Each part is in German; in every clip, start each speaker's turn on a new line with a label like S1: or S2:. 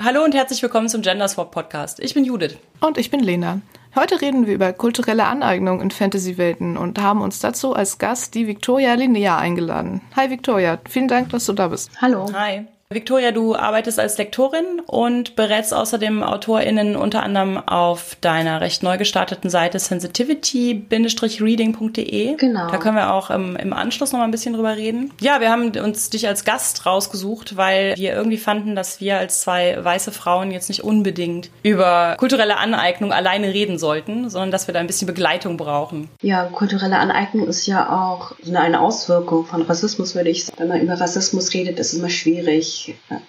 S1: Hallo und herzlich willkommen zum Gender Swap Podcast. Ich bin Judith.
S2: Und ich bin Lena. Heute reden wir über kulturelle Aneignung in Fantasy-Welten und haben uns dazu als Gast die Victoria Linnea eingeladen. Hi Victoria, vielen Dank, dass du da bist.
S3: Hallo.
S1: Hi. Victoria, du arbeitest als Lektorin und berätst außerdem AutorInnen unter anderem auf deiner recht neu gestarteten Seite sensitivity-reading.de.
S3: Genau.
S1: Da können wir auch im, im Anschluss noch mal ein bisschen drüber reden. Ja, wir haben uns dich als Gast rausgesucht, weil wir irgendwie fanden, dass wir als zwei weiße Frauen jetzt nicht unbedingt über kulturelle Aneignung alleine reden sollten, sondern dass wir da ein bisschen Begleitung brauchen.
S3: Ja, kulturelle Aneignung ist ja auch eine Auswirkung von Rassismus, würde ich sagen. Wenn man über Rassismus redet, ist es immer schwierig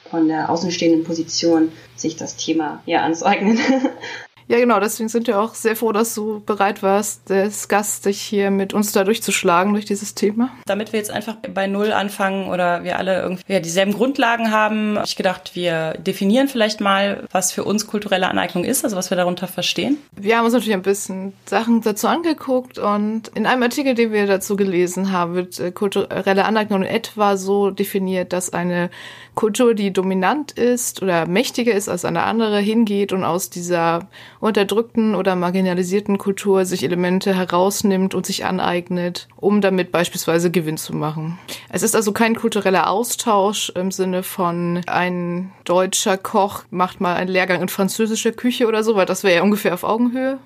S3: von der außenstehenden Position sich das Thema ja anzueignen.
S2: Ja, genau, deswegen sind wir auch sehr froh, dass du bereit warst, des Gast dich hier mit uns da durchzuschlagen durch dieses Thema.
S1: Damit wir jetzt einfach bei Null anfangen oder wir alle irgendwie ja, dieselben Grundlagen haben, habe ich gedacht, wir definieren vielleicht mal, was für uns kulturelle Aneignung ist, also was wir darunter verstehen.
S2: Wir haben uns natürlich ein bisschen Sachen dazu angeguckt und in einem Artikel, den wir dazu gelesen haben, wird äh, kulturelle Aneignung in etwa so definiert, dass eine Kultur, die dominant ist oder mächtiger ist als eine andere, hingeht und aus dieser unterdrückten oder marginalisierten Kultur sich Elemente herausnimmt und sich aneignet, um damit beispielsweise Gewinn zu machen. Es ist also kein kultureller Austausch im Sinne von ein deutscher Koch macht mal einen Lehrgang in französischer Küche oder so, weil das wäre ja ungefähr auf Augenhöhe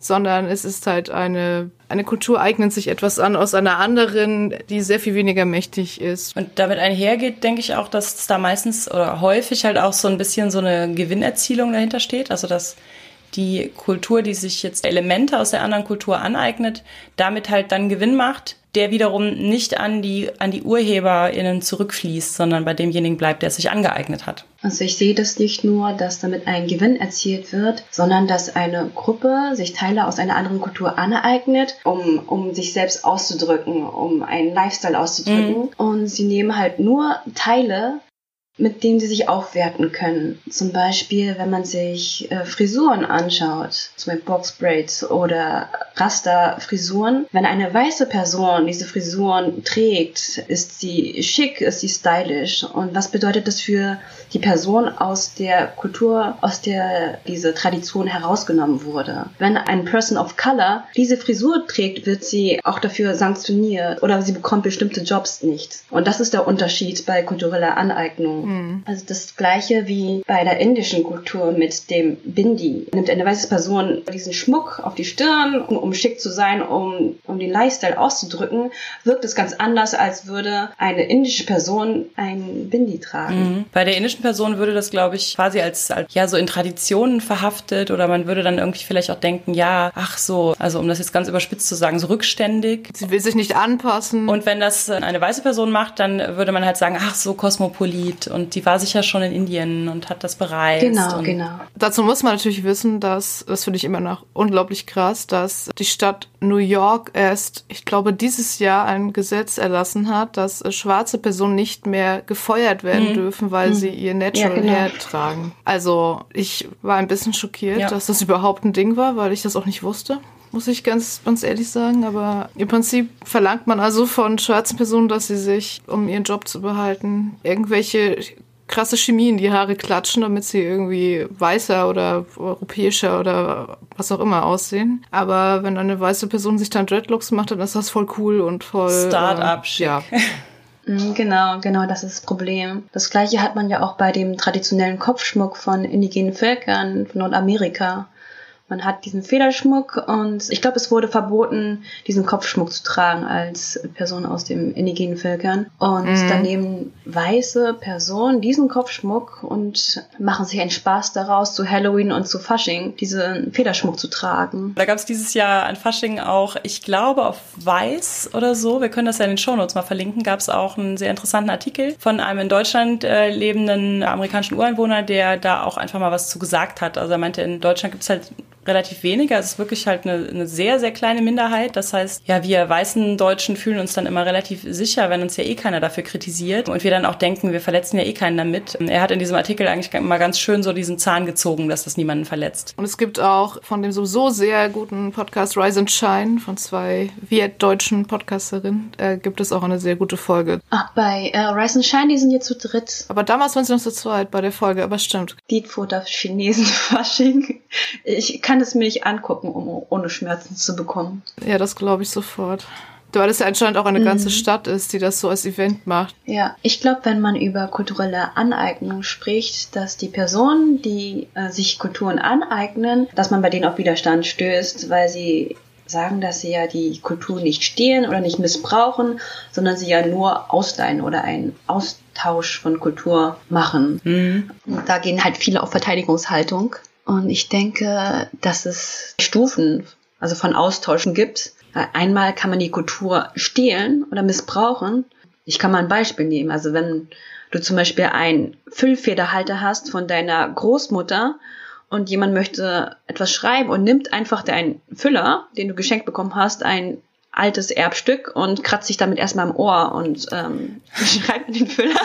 S2: sondern es ist halt eine, eine Kultur eignet sich etwas an aus einer anderen, die sehr viel weniger mächtig ist.
S1: Und damit einhergeht, denke ich auch, dass da meistens oder häufig halt auch so ein bisschen so eine Gewinnerzielung dahinter steht. Also dass die Kultur, die sich jetzt Elemente aus der anderen Kultur aneignet, damit halt dann Gewinn macht, der wiederum nicht an die, an die UrheberInnen zurückfließt, sondern bei demjenigen bleibt, der es sich angeeignet hat.
S3: Also ich sehe das nicht nur, dass damit ein Gewinn erzielt wird, sondern dass eine Gruppe sich Teile aus einer anderen Kultur aneignet, um, um sich selbst auszudrücken, um einen Lifestyle auszudrücken. Mhm. Und sie nehmen halt nur Teile mit denen sie sich aufwerten können. Zum Beispiel, wenn man sich äh, Frisuren anschaut, zum Beispiel Boxbraids oder Rasterfrisuren. Wenn eine weiße Person diese Frisuren trägt, ist sie schick, ist sie stylisch. Und was bedeutet das für die Person aus der Kultur, aus der diese Tradition herausgenommen wurde? Wenn ein Person of Color diese Frisur trägt, wird sie auch dafür sanktioniert oder sie bekommt bestimmte Jobs nicht. Und das ist der Unterschied bei kultureller Aneignung. Mhm. Also das gleiche wie bei der indischen Kultur mit dem Bindi. Nimmt eine weiße Person diesen Schmuck auf die Stirn, um, um schick zu sein, um, um den Lifestyle auszudrücken, wirkt es ganz anders, als würde eine indische Person ein Bindi tragen.
S1: Mhm. Bei der indischen Person würde das, glaube ich, quasi als, als ja so in Traditionen verhaftet oder man würde dann irgendwie vielleicht auch denken, ja, ach so, also um das jetzt ganz überspitzt zu sagen, so rückständig.
S2: Sie will sich nicht anpassen.
S1: Und wenn das eine weiße Person macht, dann würde man halt sagen, ach so, kosmopolit und die war sicher schon in Indien und hat das bereist.
S3: Genau, genau.
S2: Dazu muss man natürlich wissen, dass, das finde ich immer noch unglaublich krass, dass die Stadt New York erst, ich glaube, dieses Jahr ein Gesetz erlassen hat, dass schwarze Personen nicht mehr gefeuert werden mhm. dürfen, weil mhm. sie ihr Natural ja, genau. Hair tragen. Also ich war ein bisschen schockiert, ja. dass das überhaupt ein Ding war, weil ich das auch nicht wusste muss ich ganz, ganz ehrlich sagen. Aber im Prinzip verlangt man also von schwarzen Personen, dass sie sich, um ihren Job zu behalten, irgendwelche krasse Chemie in die Haare klatschen, damit sie irgendwie weißer oder europäischer oder was auch immer aussehen. Aber wenn eine weiße Person sich dann Dreadlocks macht, dann ist das voll cool und voll.
S1: Start-up, äh, ja.
S3: Mhm, genau, genau, das ist das Problem. Das gleiche hat man ja auch bei dem traditionellen Kopfschmuck von indigenen Völkern von Nordamerika. Man hat diesen Federschmuck und ich glaube, es wurde verboten, diesen Kopfschmuck zu tragen als Person aus den indigenen Völkern. Und mhm. dann nehmen weiße Personen diesen Kopfschmuck und machen sich einen Spaß daraus, zu Halloween und zu Fasching diesen Federschmuck zu tragen.
S1: Da gab es dieses Jahr an Fasching auch, ich glaube, auf Weiß oder so, wir können das ja in den Shownotes mal verlinken, gab es auch einen sehr interessanten Artikel von einem in Deutschland äh, lebenden amerikanischen Ureinwohner, der da auch einfach mal was zu gesagt hat. Also er meinte, in Deutschland gibt es halt relativ wenige. Es ist wirklich halt eine, eine sehr, sehr kleine Minderheit. Das heißt, ja, wir weißen Deutschen fühlen uns dann immer relativ sicher, wenn uns ja eh keiner dafür kritisiert und wir dann auch denken, wir verletzen ja eh keinen damit. Er hat in diesem Artikel eigentlich mal ganz schön so diesen Zahn gezogen, dass das niemanden verletzt.
S2: Und es gibt auch von dem sowieso sehr guten Podcast Rise and Shine von zwei Viet-deutschen Podcasterinnen, äh, gibt es auch eine sehr gute Folge.
S3: Ach, bei äh, Rise and Shine, die sind jetzt zu dritt.
S2: Aber damals waren sie noch zu zweit bei der Folge, aber stimmt.
S3: Dietfutter Chinesen-Fasching. Ich kann es mir nicht angucken, um ohne Schmerzen zu bekommen.
S2: Ja, das glaube ich sofort. Weil es ja anscheinend auch eine ganze mhm. Stadt ist, die das so als Event macht.
S3: Ja, ich glaube, wenn man über kulturelle Aneignung spricht, dass die Personen, die äh, sich Kulturen aneignen, dass man bei denen auf Widerstand stößt, weil sie sagen, dass sie ja die Kultur nicht stehlen oder nicht missbrauchen, sondern sie ja nur ausleihen oder einen Austausch von Kultur machen. Mhm. Da gehen halt viele auf Verteidigungshaltung. Und ich denke, dass es Stufen, also von Austauschen gibt. Einmal kann man die Kultur stehlen oder missbrauchen. Ich kann mal ein Beispiel nehmen. Also wenn du zum Beispiel einen Füllfederhalter hast von deiner Großmutter und jemand möchte etwas schreiben und nimmt einfach deinen Füller, den du geschenkt bekommen hast, ein altes Erbstück und kratzt sich damit erstmal im Ohr und ähm, schreibt den Füller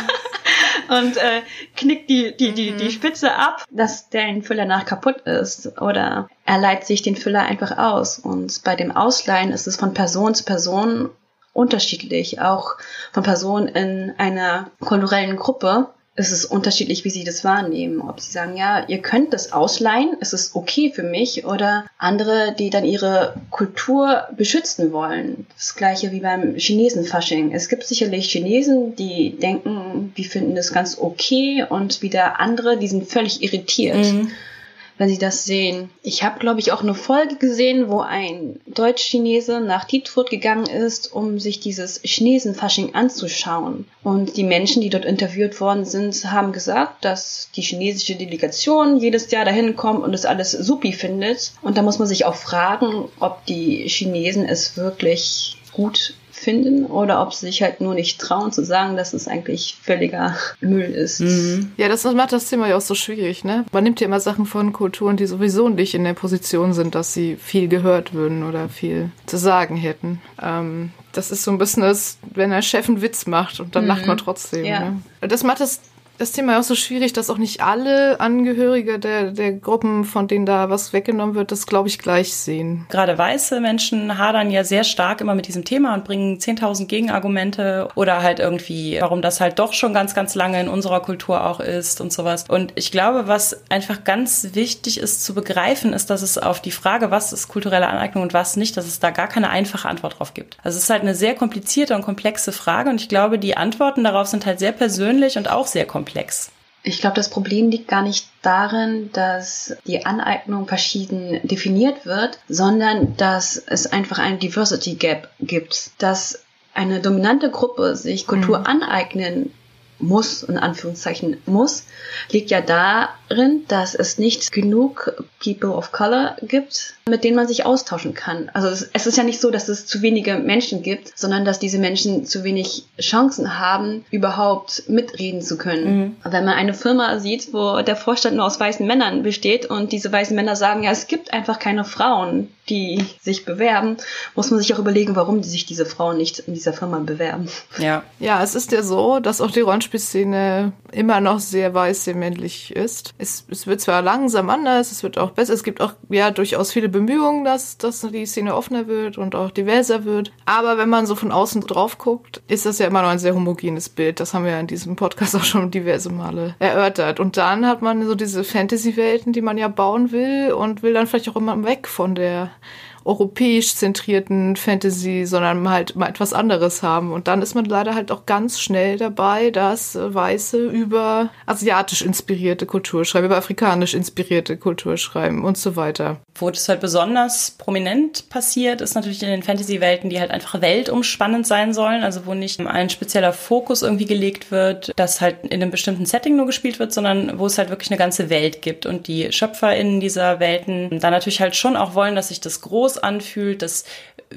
S3: und äh, knickt die, die, die, die mhm. Spitze ab, dass der Füller nach kaputt ist. Oder er leiht sich den Füller einfach aus. Und bei dem Ausleihen ist es von Person zu Person unterschiedlich, auch von Personen in einer kulturellen Gruppe es ist unterschiedlich, wie sie das wahrnehmen. Ob sie sagen, ja, ihr könnt das ausleihen, es ist okay für mich, oder andere, die dann ihre Kultur beschützen wollen. Das gleiche wie beim Chinesen-Fasching. Es gibt sicherlich Chinesen, die denken, die finden das ganz okay und wieder andere, die sind völlig irritiert. Mhm wenn sie das sehen. Ich habe, glaube ich, auch eine Folge gesehen, wo ein Deutsch-Chinese nach Dietfurt gegangen ist, um sich dieses Chinesen-Fasching anzuschauen. Und die Menschen, die dort interviewt worden sind, haben gesagt, dass die chinesische Delegation jedes Jahr dahin kommt und es alles supi findet. Und da muss man sich auch fragen, ob die Chinesen es wirklich gut finden oder ob sie sich halt nur nicht trauen zu sagen, dass es eigentlich völliger Müll ist.
S2: Mhm. Ja, das macht das Thema ja auch so schwierig, ne? Man nimmt ja immer Sachen von Kulturen, die sowieso nicht in der Position sind, dass sie viel gehört würden oder viel zu sagen hätten. Ähm, das ist so ein bisschen das, wenn ein Chef einen Witz macht und dann mhm. lacht man trotzdem. Ja. Ne? Das macht das das Thema auch so schwierig, dass auch nicht alle Angehörige der, der Gruppen, von denen da was weggenommen wird, das, glaube ich, gleich sehen.
S1: Gerade weiße Menschen hadern ja sehr stark immer mit diesem Thema und bringen 10.000 Gegenargumente oder halt irgendwie, warum das halt doch schon ganz, ganz lange in unserer Kultur auch ist und sowas. Und ich glaube, was einfach ganz wichtig ist zu begreifen, ist, dass es auf die Frage, was ist kulturelle Aneignung und was nicht, dass es da gar keine einfache Antwort drauf gibt. Also es ist halt eine sehr komplizierte und komplexe Frage und ich glaube, die Antworten darauf sind halt sehr persönlich und auch sehr komplex komplex.
S3: Ich glaube, das Problem liegt gar nicht darin, dass die Aneignung verschieden definiert wird, sondern dass es einfach ein Diversity Gap gibt, dass eine dominante Gruppe sich Kultur mhm. aneignen muss, in Anführungszeichen muss, liegt ja darin, dass es nicht genug People of Color gibt, mit denen man sich austauschen kann. Also es, ist ja nicht so, dass es zu wenige Menschen gibt, sondern dass diese Menschen zu wenig Chancen haben, überhaupt mitreden zu können. Mhm. Wenn man eine Firma sieht, wo der Vorstand nur aus weißen Männern besteht und diese weißen Männer sagen, ja, es gibt einfach keine Frauen, die sich bewerben, muss man sich auch überlegen, warum die sich diese Frauen nicht in dieser Firma bewerben.
S2: Ja. Ja, es ist ja so, dass auch die Rollenspielszene immer noch sehr weiß, sehr männlich ist. Es, es wird zwar langsam anders, es wird auch besser, es gibt auch ja durchaus viele Bemühungen, dass, dass die Szene offener wird und auch diverser wird. Aber wenn man so von außen drauf guckt, ist das ja immer noch ein sehr homogenes Bild. Das haben wir ja in diesem Podcast auch schon diverse Male erörtert. Und dann hat man so diese Fantasy-Welten, die man ja bauen will und will dann vielleicht auch immer weg von der europäisch zentrierten Fantasy, sondern halt mal etwas anderes haben. Und dann ist man leider halt auch ganz schnell dabei, dass Weiße über asiatisch inspirierte Kultur schreiben, über afrikanisch inspirierte Kultur schreiben und so weiter.
S1: Wo das halt besonders prominent passiert, ist natürlich in den Fantasy-Welten, die halt einfach weltumspannend sein sollen, also wo nicht ein spezieller Fokus irgendwie gelegt wird, das halt in einem bestimmten Setting nur gespielt wird, sondern wo es halt wirklich eine ganze Welt gibt und die SchöpferInnen dieser Welten dann natürlich halt schon auch wollen, dass sich das groß anfühlt, dass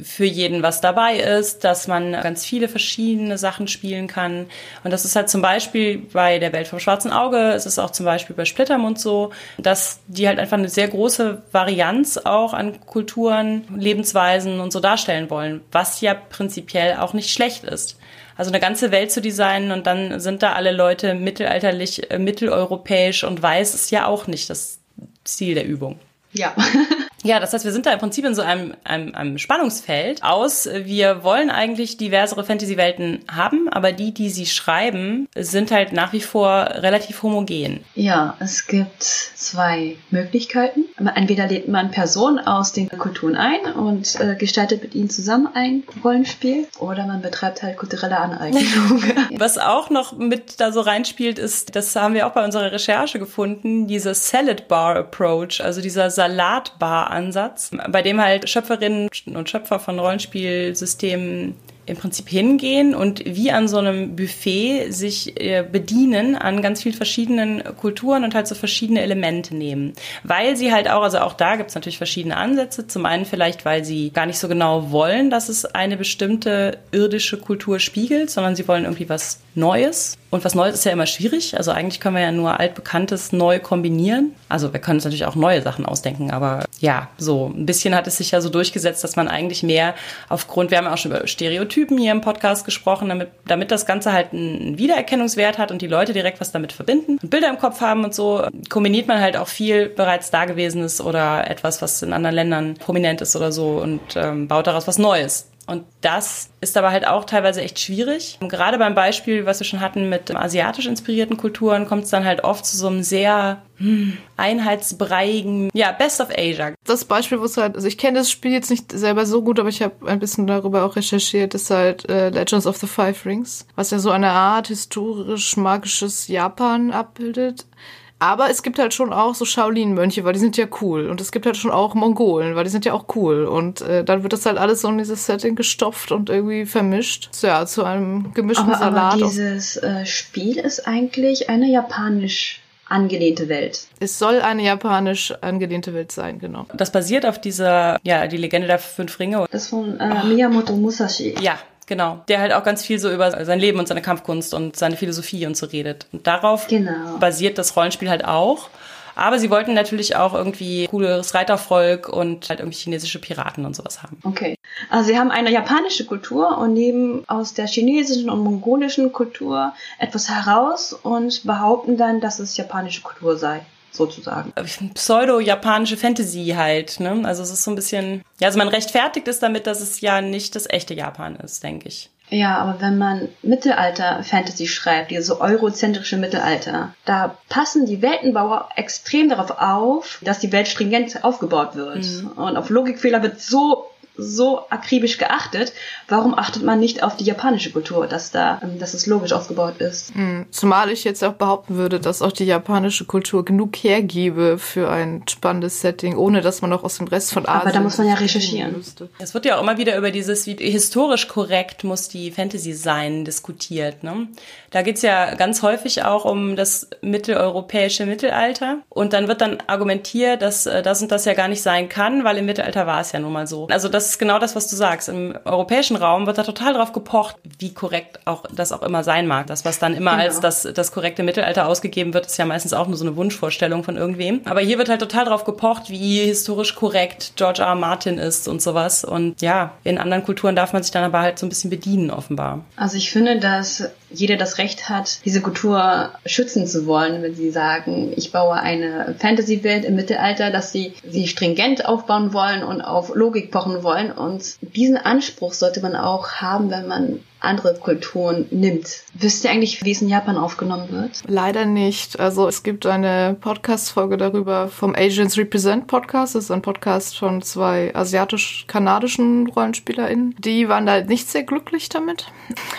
S1: für jeden was dabei ist, dass man ganz viele verschiedene Sachen spielen kann. Und das ist halt zum Beispiel bei der Welt vom schwarzen Auge, es ist auch zum Beispiel bei Splittermund so, dass die halt einfach eine sehr große Varianz auch an Kulturen, Lebensweisen und so darstellen wollen, was ja prinzipiell auch nicht schlecht ist. Also eine ganze Welt zu designen und dann sind da alle Leute mittelalterlich, äh, mitteleuropäisch und weiß ist ja auch nicht das Ziel der Übung.
S3: Ja.
S1: Ja, das heißt, wir sind da im Prinzip in so einem, einem, einem Spannungsfeld aus. Wir wollen eigentlich diversere Fantasy-Welten haben, aber die, die sie schreiben, sind halt nach wie vor relativ homogen.
S3: Ja, es gibt zwei Möglichkeiten. Entweder lädt man Personen aus den Kulturen ein und äh, gestaltet mit ihnen zusammen ein Rollenspiel, oder man betreibt halt kulturelle Aneignung.
S1: Was auch noch mit da so reinspielt, ist, das haben wir auch bei unserer Recherche gefunden, dieser Salad Bar Approach, also dieser Salatbar Ansatz, bei dem halt Schöpferinnen und Schöpfer von Rollenspielsystemen im Prinzip hingehen und wie an so einem Buffet sich äh, bedienen an ganz vielen verschiedenen Kulturen und halt so verschiedene Elemente nehmen. Weil sie halt auch, also auch da gibt es natürlich verschiedene Ansätze. Zum einen vielleicht, weil sie gar nicht so genau wollen, dass es eine bestimmte irdische Kultur spiegelt, sondern sie wollen irgendwie was Neues. Und was Neues ist ja immer schwierig. Also eigentlich können wir ja nur altbekanntes neu kombinieren. Also wir können uns natürlich auch neue Sachen ausdenken, aber ja, so ein bisschen hat es sich ja so durchgesetzt, dass man eigentlich mehr aufgrund, wir haben ja auch schon über Stereotypen hier im Podcast gesprochen, damit, damit das Ganze halt einen Wiedererkennungswert hat und die Leute direkt was damit verbinden und Bilder im Kopf haben und so, kombiniert man halt auch viel bereits Dagewesenes oder etwas, was in anderen Ländern prominent ist oder so und ähm, baut daraus was Neues. Und das ist aber halt auch teilweise echt schwierig. Und gerade beim Beispiel, was wir schon hatten mit asiatisch inspirierten Kulturen, kommt es dann halt oft zu so einem sehr hm, einheitsbreiigen, ja, Best of Asia.
S2: Das Beispiel, wo es halt, also ich kenne das Spiel jetzt nicht selber so gut, aber ich habe ein bisschen darüber auch recherchiert, ist halt äh, Legends of the Five Rings, was ja so eine Art historisch-magisches Japan abbildet. Aber es gibt halt schon auch so Shaolin-Mönche, weil die sind ja cool. Und es gibt halt schon auch Mongolen, weil die sind ja auch cool. Und äh, dann wird das halt alles so in dieses Setting gestopft und irgendwie vermischt. Ja, zu einem gemischten
S3: aber,
S2: Salat.
S3: Aber dieses äh, Spiel ist eigentlich eine japanisch angelehnte Welt.
S2: Es soll eine japanisch angelehnte Welt sein, genau.
S1: Das basiert auf dieser, ja, die Legende der fünf Ringe.
S3: Das von äh, Miyamoto Musashi.
S1: Ja, Genau, der halt auch ganz viel so über sein Leben und seine Kampfkunst und seine Philosophie und so redet. Und darauf
S3: genau.
S1: basiert das Rollenspiel halt auch. Aber sie wollten natürlich auch irgendwie cooles Reitervolk und halt irgendwie chinesische Piraten und sowas haben.
S3: Okay. Also sie haben eine japanische Kultur und nehmen aus der chinesischen und mongolischen Kultur etwas heraus und behaupten dann, dass es japanische Kultur sei sozusagen.
S1: Pseudo-japanische Fantasy halt, ne? Also es ist so ein bisschen, ja, also man rechtfertigt es damit, dass es ja nicht das echte Japan ist, denke ich.
S3: Ja, aber wenn man Mittelalter-Fantasy schreibt, diese eurozentrische Mittelalter, da passen die Weltenbauer extrem darauf auf, dass die Welt stringent aufgebaut wird. Mhm. Und auf Logikfehler wird so so akribisch geachtet. Warum achtet man nicht auf die japanische Kultur, dass da, ähm, dass es logisch aufgebaut ist?
S2: Hm. Zumal ich jetzt auch behaupten würde, dass auch die japanische Kultur genug hergebe für ein spannendes Setting, ohne dass man auch aus dem Rest von Asien.
S3: Aber da muss man ja recherchieren.
S1: Es wird ja auch immer wieder über dieses, wie historisch korrekt muss die Fantasy sein, diskutiert. Ne? Da geht's ja ganz häufig auch um das mitteleuropäische Mittelalter. Und dann wird dann argumentiert, dass äh, das und das ja gar nicht sein kann, weil im Mittelalter war es ja nun mal so. Also das ist genau das, was du sagst. Im europäischen Raum wird da total drauf gepocht, wie korrekt auch das auch immer sein mag. Das, was dann immer genau. als das, das korrekte Mittelalter ausgegeben wird, ist ja meistens auch nur so eine Wunschvorstellung von irgendwem. Aber hier wird halt total drauf gepocht, wie historisch korrekt George R. R. Martin ist und sowas. Und ja, in anderen Kulturen darf man sich dann aber halt so ein bisschen bedienen, offenbar.
S3: Also ich finde, dass jeder das Recht hat, diese Kultur schützen zu wollen, wenn sie sagen, ich baue eine Fantasy-Welt im Mittelalter, dass sie sie stringent aufbauen wollen und auf Logik pochen wollen. Und diesen Anspruch sollte man auch haben, wenn man andere Kulturen nimmt. Wisst ihr eigentlich, wie es in Japan aufgenommen wird?
S2: Leider nicht. Also es gibt eine Podcast-Folge darüber vom Asians Represent Podcast. Das ist ein Podcast von zwei asiatisch-kanadischen RollenspielerInnen. Die waren da nicht sehr glücklich damit.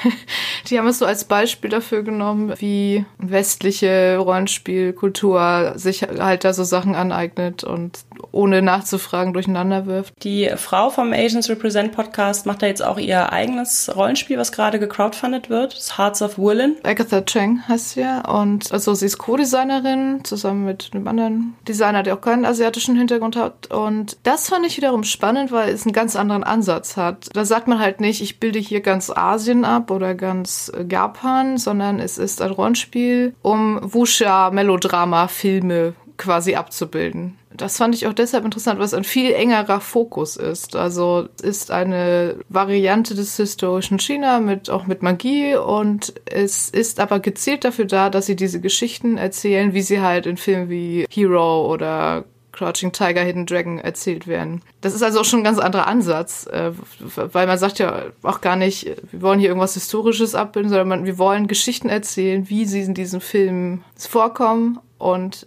S2: Die haben es so als Beispiel dafür genommen, wie westliche Rollenspielkultur sich halt da so Sachen aneignet und ohne nachzufragen durcheinander wirft.
S1: Die Frau vom Asians Represent Podcast macht da jetzt auch ihr eigenes Rollenspiel, was gerade gecrowdfundet wird. Das Hearts of Woolen.
S2: Agatha Cheng heißt sie. Und also sie ist Co-Designerin zusammen mit einem anderen Designer, der auch keinen asiatischen Hintergrund hat. Und das fand ich wiederum spannend, weil es einen ganz anderen Ansatz hat. Da sagt man halt nicht, ich bilde hier ganz Asien ab oder ganz Japan, sondern es ist ein Rollenspiel, um Wuxia-Melodrama-Filme quasi abzubilden. Das fand ich auch deshalb interessant, weil es ein viel engerer Fokus ist. Also es ist eine Variante des historischen China mit auch mit Magie und es ist aber gezielt dafür da, dass sie diese Geschichten erzählen, wie sie halt in Filmen wie Hero oder Crouching Tiger, Hidden Dragon erzählt werden. Das ist also auch schon ein ganz anderer Ansatz, äh, weil man sagt ja auch gar nicht, wir wollen hier irgendwas Historisches abbilden, sondern wir wollen Geschichten erzählen, wie sie in diesen Filmen vorkommen und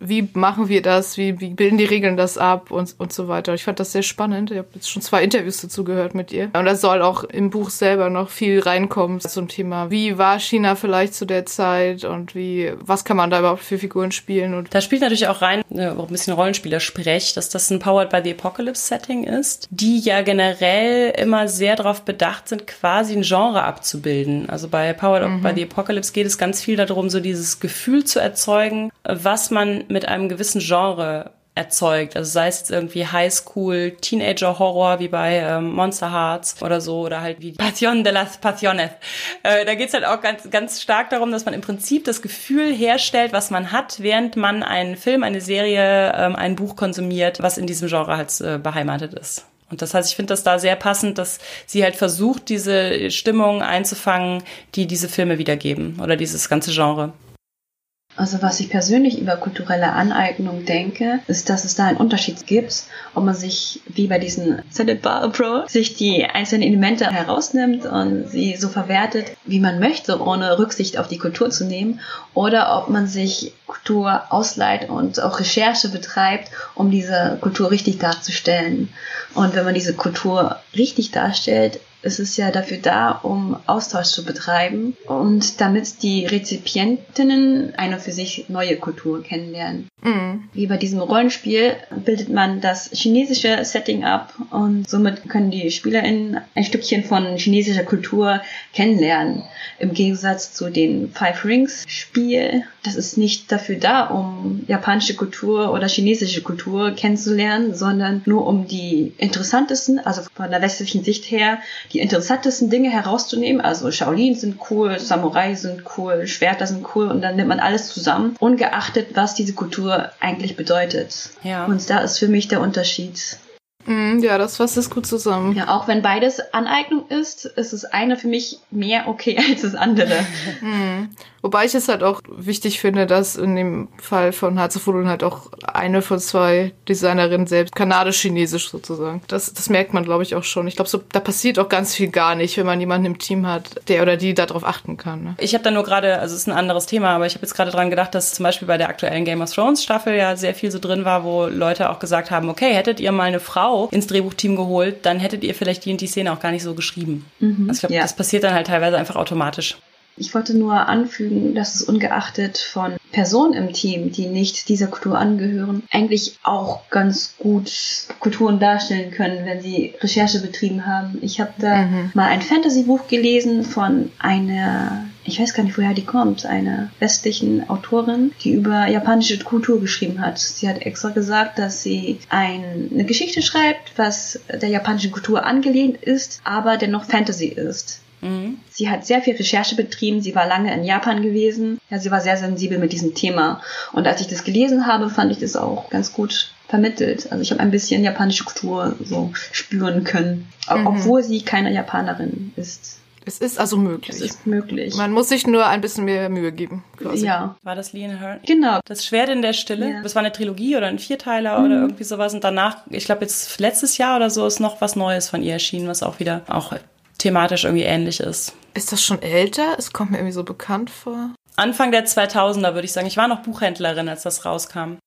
S2: wie machen wir das, wie, wie bilden die Regeln das ab und, und so weiter. Ich fand das sehr spannend. Ich habe jetzt schon zwei Interviews dazu gehört mit ihr. Und da soll auch im Buch selber noch viel reinkommen zum Thema, wie war China vielleicht zu der Zeit und wie, was kann man da überhaupt für Figuren spielen. Und
S1: da spielt natürlich auch rein, ne, auch ein bisschen Rollenspieler-Sprech, dass das ein Powered by the Apocalypse-Setting ist, die ja generell immer sehr darauf bedacht sind, quasi ein Genre abzubilden. Also bei Powered mhm. by the Apocalypse geht es ganz viel darum, so dieses Gefühl zu erzeugen, was man mit einem gewissen Genre erzeugt. Also sei es jetzt irgendwie Highschool, Teenager-Horror wie bei ähm, Monster Hearts oder so oder halt wie Passion de las Pasiones. Äh, da geht's halt auch ganz, ganz stark darum, dass man im Prinzip das Gefühl herstellt, was man hat, während man einen Film, eine Serie, ähm, ein Buch konsumiert, was in diesem Genre halt äh, beheimatet ist. Und das heißt, ich finde das da sehr passend, dass sie halt versucht, diese Stimmung einzufangen, die diese Filme wiedergeben oder dieses ganze Genre.
S3: Also was ich persönlich über kulturelle Aneignung denke, ist, dass es da einen Unterschied gibt, ob man sich wie bei diesem Salad Bar Approach sich die einzelnen Elemente herausnimmt und sie so verwertet, wie man möchte, ohne Rücksicht auf die Kultur zu nehmen, oder ob man sich Kultur ausleiht und auch Recherche betreibt, um diese Kultur richtig darzustellen. Und wenn man diese Kultur richtig darstellt, es ist ja dafür da, um Austausch zu betreiben und damit die Rezipientinnen eine für sich neue Kultur kennenlernen. Mhm. Wie bei diesem Rollenspiel bildet man das chinesische Setting ab und somit können die SpielerInnen ein Stückchen von chinesischer Kultur kennenlernen. Im Gegensatz zu den Five Rings Spiel. Das ist nicht dafür da, um japanische Kultur oder chinesische Kultur kennenzulernen, sondern nur um die interessantesten, also von der westlichen Sicht her, die interessantesten Dinge herauszunehmen. Also Shaolin sind cool, Samurai sind cool, Schwerter sind cool und dann nimmt man alles zusammen, ungeachtet, was diese Kultur eigentlich bedeutet. Ja. Und da ist für mich der Unterschied.
S2: Mm, ja, das fasst es gut zusammen.
S3: Ja, auch wenn beides Aneignung ist, ist das eine für mich mehr okay als das andere.
S2: Wobei ich es halt auch wichtig finde, dass in dem Fall von Harzefudel halt auch eine von zwei Designerinnen selbst kanadisch-chinesisch sozusagen. Das, das merkt man, glaube ich, auch schon. Ich glaube, so, da passiert auch ganz viel gar nicht, wenn man jemanden im Team hat, der oder die darauf achten kann. Ne?
S1: Ich habe da nur gerade, also es ist ein anderes Thema, aber ich habe jetzt gerade dran gedacht, dass zum Beispiel bei der aktuellen Game of Thrones Staffel ja sehr viel so drin war, wo Leute auch gesagt haben, okay, hättet ihr mal eine Frau ins Drehbuchteam geholt, dann hättet ihr vielleicht die und die Szene auch gar nicht so geschrieben. Mhm, also ich glaube, ja. das passiert dann halt teilweise einfach automatisch.
S3: Ich wollte nur anfügen, dass es ungeachtet von Personen im Team, die nicht dieser Kultur angehören, eigentlich auch ganz gut Kulturen darstellen können, wenn sie Recherche betrieben haben. Ich habe da mhm. mal ein Fantasy-Buch gelesen von einer, ich weiß gar nicht, woher die kommt, einer westlichen Autorin, die über japanische Kultur geschrieben hat. Sie hat extra gesagt, dass sie ein, eine Geschichte schreibt, was der japanischen Kultur angelehnt ist, aber dennoch Fantasy ist. Mhm. Sie hat sehr viel Recherche betrieben. Sie war lange in Japan gewesen. Ja, sie war sehr sensibel mit diesem Thema. Und als ich das gelesen habe, fand ich das auch ganz gut vermittelt. Also ich habe ein bisschen japanische Kultur so spüren können, mhm. obwohl sie keine Japanerin ist.
S2: Es ist also möglich.
S3: Es ist möglich.
S2: Man muss sich nur ein bisschen mehr Mühe geben.
S1: Quasi. Ja. War das Lee and Her?
S3: Genau.
S1: Das Schwert in der Stille. Ja. Das war eine Trilogie oder ein Vierteiler mhm. oder irgendwie sowas. Und danach, ich glaube jetzt letztes Jahr oder so, ist noch was Neues von ihr erschienen, was auch wieder auch thematisch irgendwie ähnlich ist.
S2: Ist das schon älter? Es kommt mir irgendwie so bekannt vor.
S1: Anfang der 2000er würde ich sagen. Ich war noch Buchhändlerin, als das rauskam.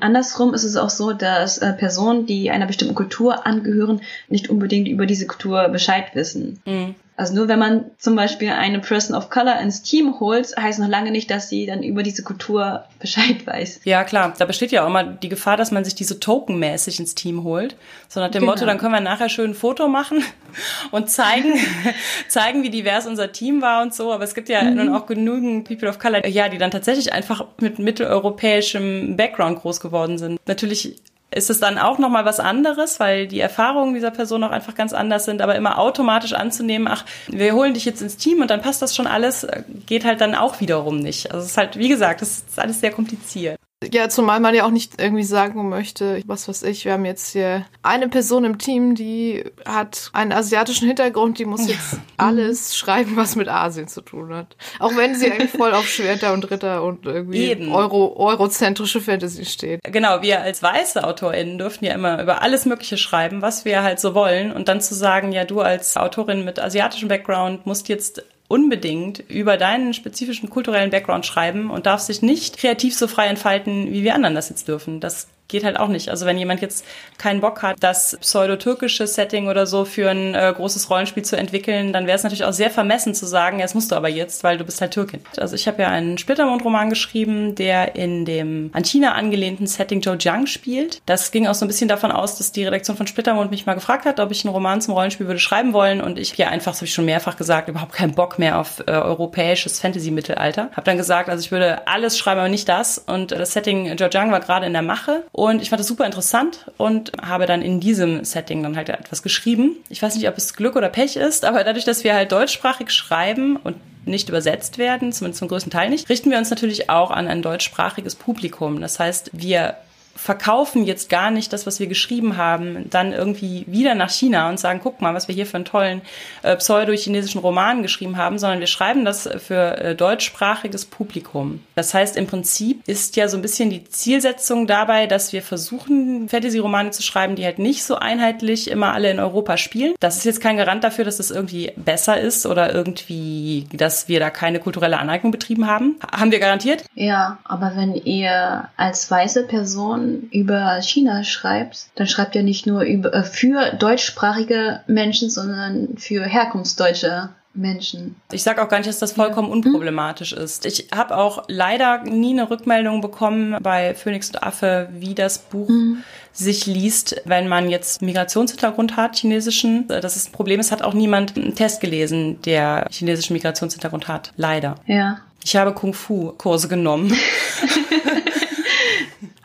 S3: Andersrum ist es auch so, dass äh, Personen, die einer bestimmten Kultur angehören, nicht unbedingt über diese Kultur Bescheid wissen. Mhm. Also nur wenn man zum Beispiel eine Person of Color ins Team holt, heißt noch lange nicht, dass sie dann über diese Kultur Bescheid weiß.
S1: Ja, klar. Da besteht ja auch immer die Gefahr, dass man sich diese tokenmäßig ins Team holt. So nach dem genau. Motto, dann können wir nachher schön ein Foto machen und zeigen, zeigen, wie divers unser Team war und so. Aber es gibt ja mhm. nun auch genügend People of Color, ja, die dann tatsächlich einfach mit mitteleuropäischem Background groß geworden sind. Natürlich ist es dann auch nochmal was anderes, weil die Erfahrungen dieser Person auch einfach ganz anders sind, aber immer automatisch anzunehmen, ach, wir holen dich jetzt ins Team und dann passt das schon alles, geht halt dann auch wiederum nicht. Also es ist halt, wie gesagt, das ist alles sehr kompliziert.
S2: Ja, zumal man ja auch nicht irgendwie sagen möchte, was weiß ich, wir haben jetzt hier eine Person im Team, die hat einen asiatischen Hintergrund, die muss jetzt ja. alles schreiben, was mit Asien zu tun hat. Auch wenn sie eigentlich voll auf Schwerter und Ritter und irgendwie Eben. Euro, eurozentrische Fantasy steht.
S1: Genau, wir als weiße AutorInnen dürften ja immer über alles Mögliche schreiben, was wir halt so wollen. Und dann zu sagen, ja, du als Autorin mit asiatischem Background musst jetzt unbedingt über deinen spezifischen kulturellen Background schreiben und darfst dich nicht kreativ so frei entfalten, wie wir anderen das jetzt dürfen. Das geht halt auch nicht. Also wenn jemand jetzt keinen Bock hat, das pseudo-türkische Setting oder so für ein äh, großes Rollenspiel zu entwickeln, dann wäre es natürlich auch sehr vermessen zu sagen, ja, das musst du aber jetzt, weil du bist halt Türkin. Also ich habe ja einen Splittermond-Roman geschrieben, der in dem an China angelehnten Setting Zhejiang spielt. Das ging auch so ein bisschen davon aus, dass die Redaktion von Splittermond mich mal gefragt hat, ob ich einen Roman zum Rollenspiel würde schreiben wollen und ich ja einfach, das habe ich schon mehrfach gesagt, überhaupt keinen Bock mehr auf äh, europäisches Fantasy-Mittelalter. Habe dann gesagt, also ich würde alles schreiben, aber nicht das und das Setting Zhejiang war gerade in der Mache und ich fand das super interessant und habe dann in diesem Setting dann halt etwas geschrieben. Ich weiß nicht, ob es Glück oder Pech ist, aber dadurch, dass wir halt deutschsprachig schreiben und nicht übersetzt werden, zumindest zum größten Teil nicht, richten wir uns natürlich auch an ein deutschsprachiges Publikum. Das heißt, wir verkaufen jetzt gar nicht das, was wir geschrieben haben, dann irgendwie wieder nach China und sagen, guck mal, was wir hier für einen tollen äh, pseudo-chinesischen Roman geschrieben haben, sondern wir schreiben das für äh, deutschsprachiges Publikum. Das heißt, im Prinzip ist ja so ein bisschen die Zielsetzung dabei, dass wir versuchen, Fantasy-Romane zu schreiben, die halt nicht so einheitlich immer alle in Europa spielen. Das ist jetzt kein Garant dafür, dass das irgendwie besser ist oder irgendwie, dass wir da keine kulturelle Aneignung betrieben haben. Haben wir garantiert?
S3: Ja, aber wenn ihr als weiße Person über China schreibt, dann schreibt ihr nicht nur über, äh, für deutschsprachige Menschen, sondern für herkunftsdeutsche Menschen.
S1: Ich sage auch gar nicht, dass das vollkommen ja. unproblematisch mhm. ist. Ich habe auch leider nie eine Rückmeldung bekommen bei Phoenix und Affe, wie das Buch mhm. sich liest, wenn man jetzt Migrationshintergrund hat, chinesischen. Das ist ein Problem. Es hat auch niemand einen Test gelesen, der chinesischen Migrationshintergrund hat. Leider.
S3: Ja.
S1: Ich habe Kung-Fu-Kurse genommen.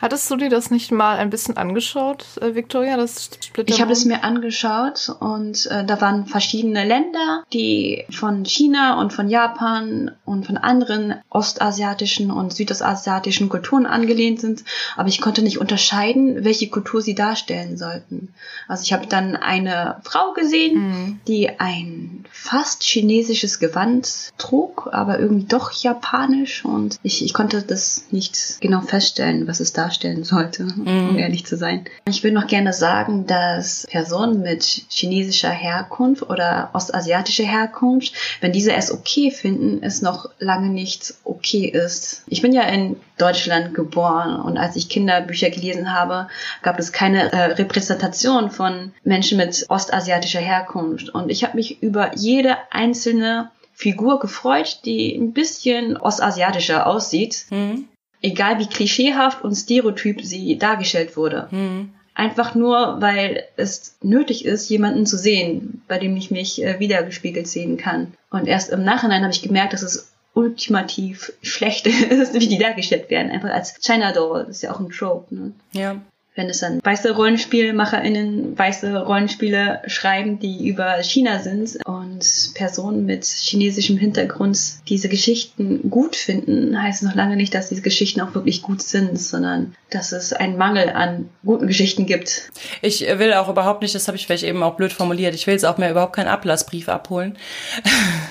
S2: Hattest du dir das nicht mal ein bisschen angeschaut, äh, Victoria? Das
S3: Splitter ich habe es mir angeschaut und äh, da waren verschiedene Länder, die von China und von Japan und von anderen ostasiatischen und südostasiatischen Kulturen angelehnt sind, aber ich konnte nicht unterscheiden, welche Kultur sie darstellen sollten. Also ich habe dann eine Frau gesehen, mhm. die ein fast chinesisches Gewand trug, aber irgendwie doch japanisch und ich, ich konnte das nicht genau feststellen, was es darstellt darstellen sollte, mhm. um ehrlich zu sein. Ich würde noch gerne sagen, dass Personen mit chinesischer Herkunft oder ostasiatischer Herkunft, wenn diese es okay finden, es noch lange nicht okay ist. Ich bin ja in Deutschland geboren und als ich Kinderbücher gelesen habe, gab es keine äh, Repräsentation von Menschen mit ostasiatischer Herkunft und ich habe mich über jede einzelne Figur gefreut, die ein bisschen ostasiatischer aussieht. Mhm egal wie klischeehaft und stereotyp sie dargestellt wurde. Mhm. Einfach nur, weil es nötig ist, jemanden zu sehen, bei dem ich mich äh, wiedergespiegelt sehen kann. Und erst im Nachhinein habe ich gemerkt, dass es ultimativ schlecht ist, wie die dargestellt werden. Einfach als China Doll, das ist ja auch ein Trope. Ne?
S1: Ja
S3: wenn es dann weiße RollenspielmacherInnen weiße Rollenspiele schreiben, die über China sind und Personen mit chinesischem Hintergrund diese Geschichten gut finden, heißt noch lange nicht, dass diese Geschichten auch wirklich gut sind, sondern dass es einen Mangel an guten Geschichten gibt.
S1: Ich will auch überhaupt nicht, das habe ich vielleicht eben auch blöd formuliert, ich will jetzt auch mehr überhaupt keinen Ablassbrief abholen.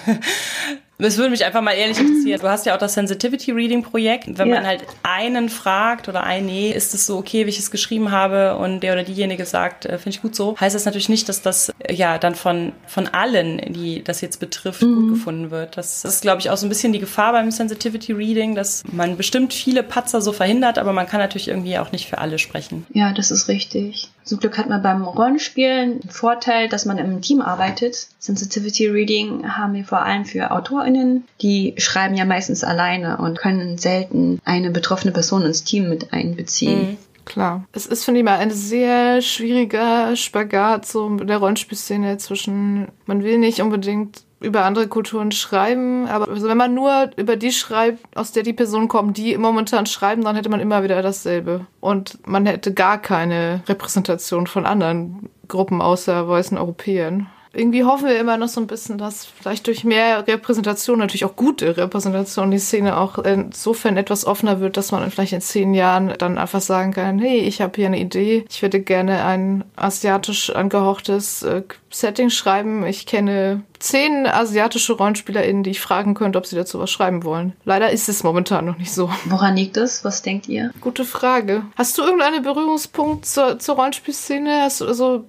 S1: Es würde mich einfach mal ehrlich interessieren. Du hast ja auch das Sensitivity Reading Projekt. Wenn ja. man halt einen fragt oder ein, nee, ist es so okay, wie ich es geschrieben habe und der oder diejenige sagt, äh, finde ich gut so, heißt das natürlich nicht, dass das äh, ja dann von, von allen, die das jetzt betrifft, mhm. gut gefunden wird. Das ist, glaube ich, auch so ein bisschen die Gefahr beim Sensitivity Reading, dass man bestimmt viele Patzer so verhindert, aber man kann natürlich irgendwie auch nicht für alle sprechen.
S3: Ja, das ist richtig. Zum Glück hat man beim Rollenspielen einen Vorteil, dass man im Team arbeitet. Sensitivity Reading haben wir vor allem für AutorInnen. Die schreiben ja meistens alleine und können selten eine betroffene Person ins Team mit einbeziehen. Mhm.
S2: Klar. Es ist, finde ich mal, ein sehr schwieriger Spagat so mit der Rollenspielszene zwischen, man will nicht unbedingt über andere Kulturen schreiben, aber also wenn man nur über die schreibt, aus der die Personen kommen, die momentan schreiben, dann hätte man immer wieder dasselbe. Und man hätte gar keine Repräsentation von anderen Gruppen außer weißen Europäern irgendwie hoffen wir immer noch so ein bisschen, dass vielleicht durch mehr Repräsentation, natürlich auch gute Repräsentation, die Szene auch insofern etwas offener wird, dass man vielleicht in zehn Jahren dann einfach sagen kann, hey, ich habe hier eine Idee, ich würde gerne ein asiatisch angehauchtes äh, Setting schreiben. Ich kenne zehn asiatische RollenspielerInnen, die ich fragen könnte, ob sie dazu was schreiben wollen. Leider ist es momentan noch nicht so.
S3: Woran liegt es? Was denkt ihr?
S2: Gute Frage. Hast du irgendeinen Berührungspunkt zur, zur Rollenspielszene? Hast du, also,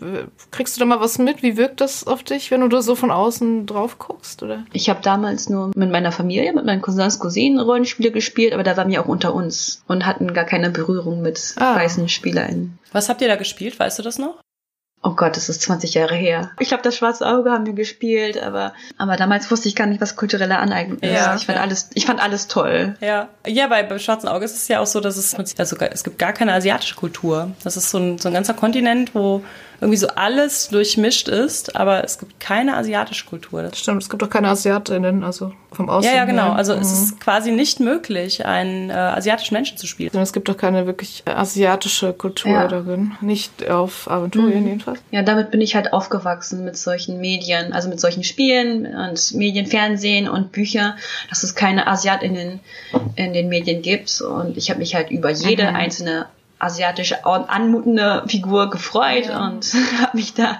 S2: kriegst du da mal was mit? Wie wirkt das auf dich, wenn du da so von außen drauf guckst? Oder?
S3: Ich habe damals nur mit meiner Familie, mit meinen Cousins, Cousinen Rollenspiele gespielt, aber da waren wir auch unter uns und hatten gar keine Berührung mit ah. weißen SpielerInnen.
S1: Was habt ihr da gespielt? Weißt du das noch?
S3: Oh Gott, das ist 20 Jahre her. Ich glaube, das Schwarze Auge haben wir gespielt, aber, aber damals wusste ich gar nicht, was kulturelle Aneignung ist. Ja, ich fand ja. alles, ich fand alles toll.
S1: Ja, ja, bei, beim Schwarzen Auge ist es ja auch so, dass es, also es gibt gar keine asiatische Kultur. Das ist so ein, so ein ganzer Kontinent, wo irgendwie so alles durchmischt ist, aber es gibt keine asiatische Kultur.
S2: Das Stimmt, es gibt auch keine Asiatinnen, also vom Aussehen.
S1: Ja, ja, genau. Also mhm. es ist quasi nicht möglich, einen äh, asiatischen Menschen zu spielen.
S2: Es gibt auch keine wirklich asiatische Kultur ja. darin. Nicht auf Aventurien mhm. jedenfalls.
S3: Ja, damit bin ich halt aufgewachsen mit solchen Medien, also mit solchen Spielen und Medien, Fernsehen und Bücher, dass es keine Asiatinnen in den Medien gibt. Und ich habe mich halt über jede mhm. einzelne asiatische anmutende Figur gefreut ja. und habe mich da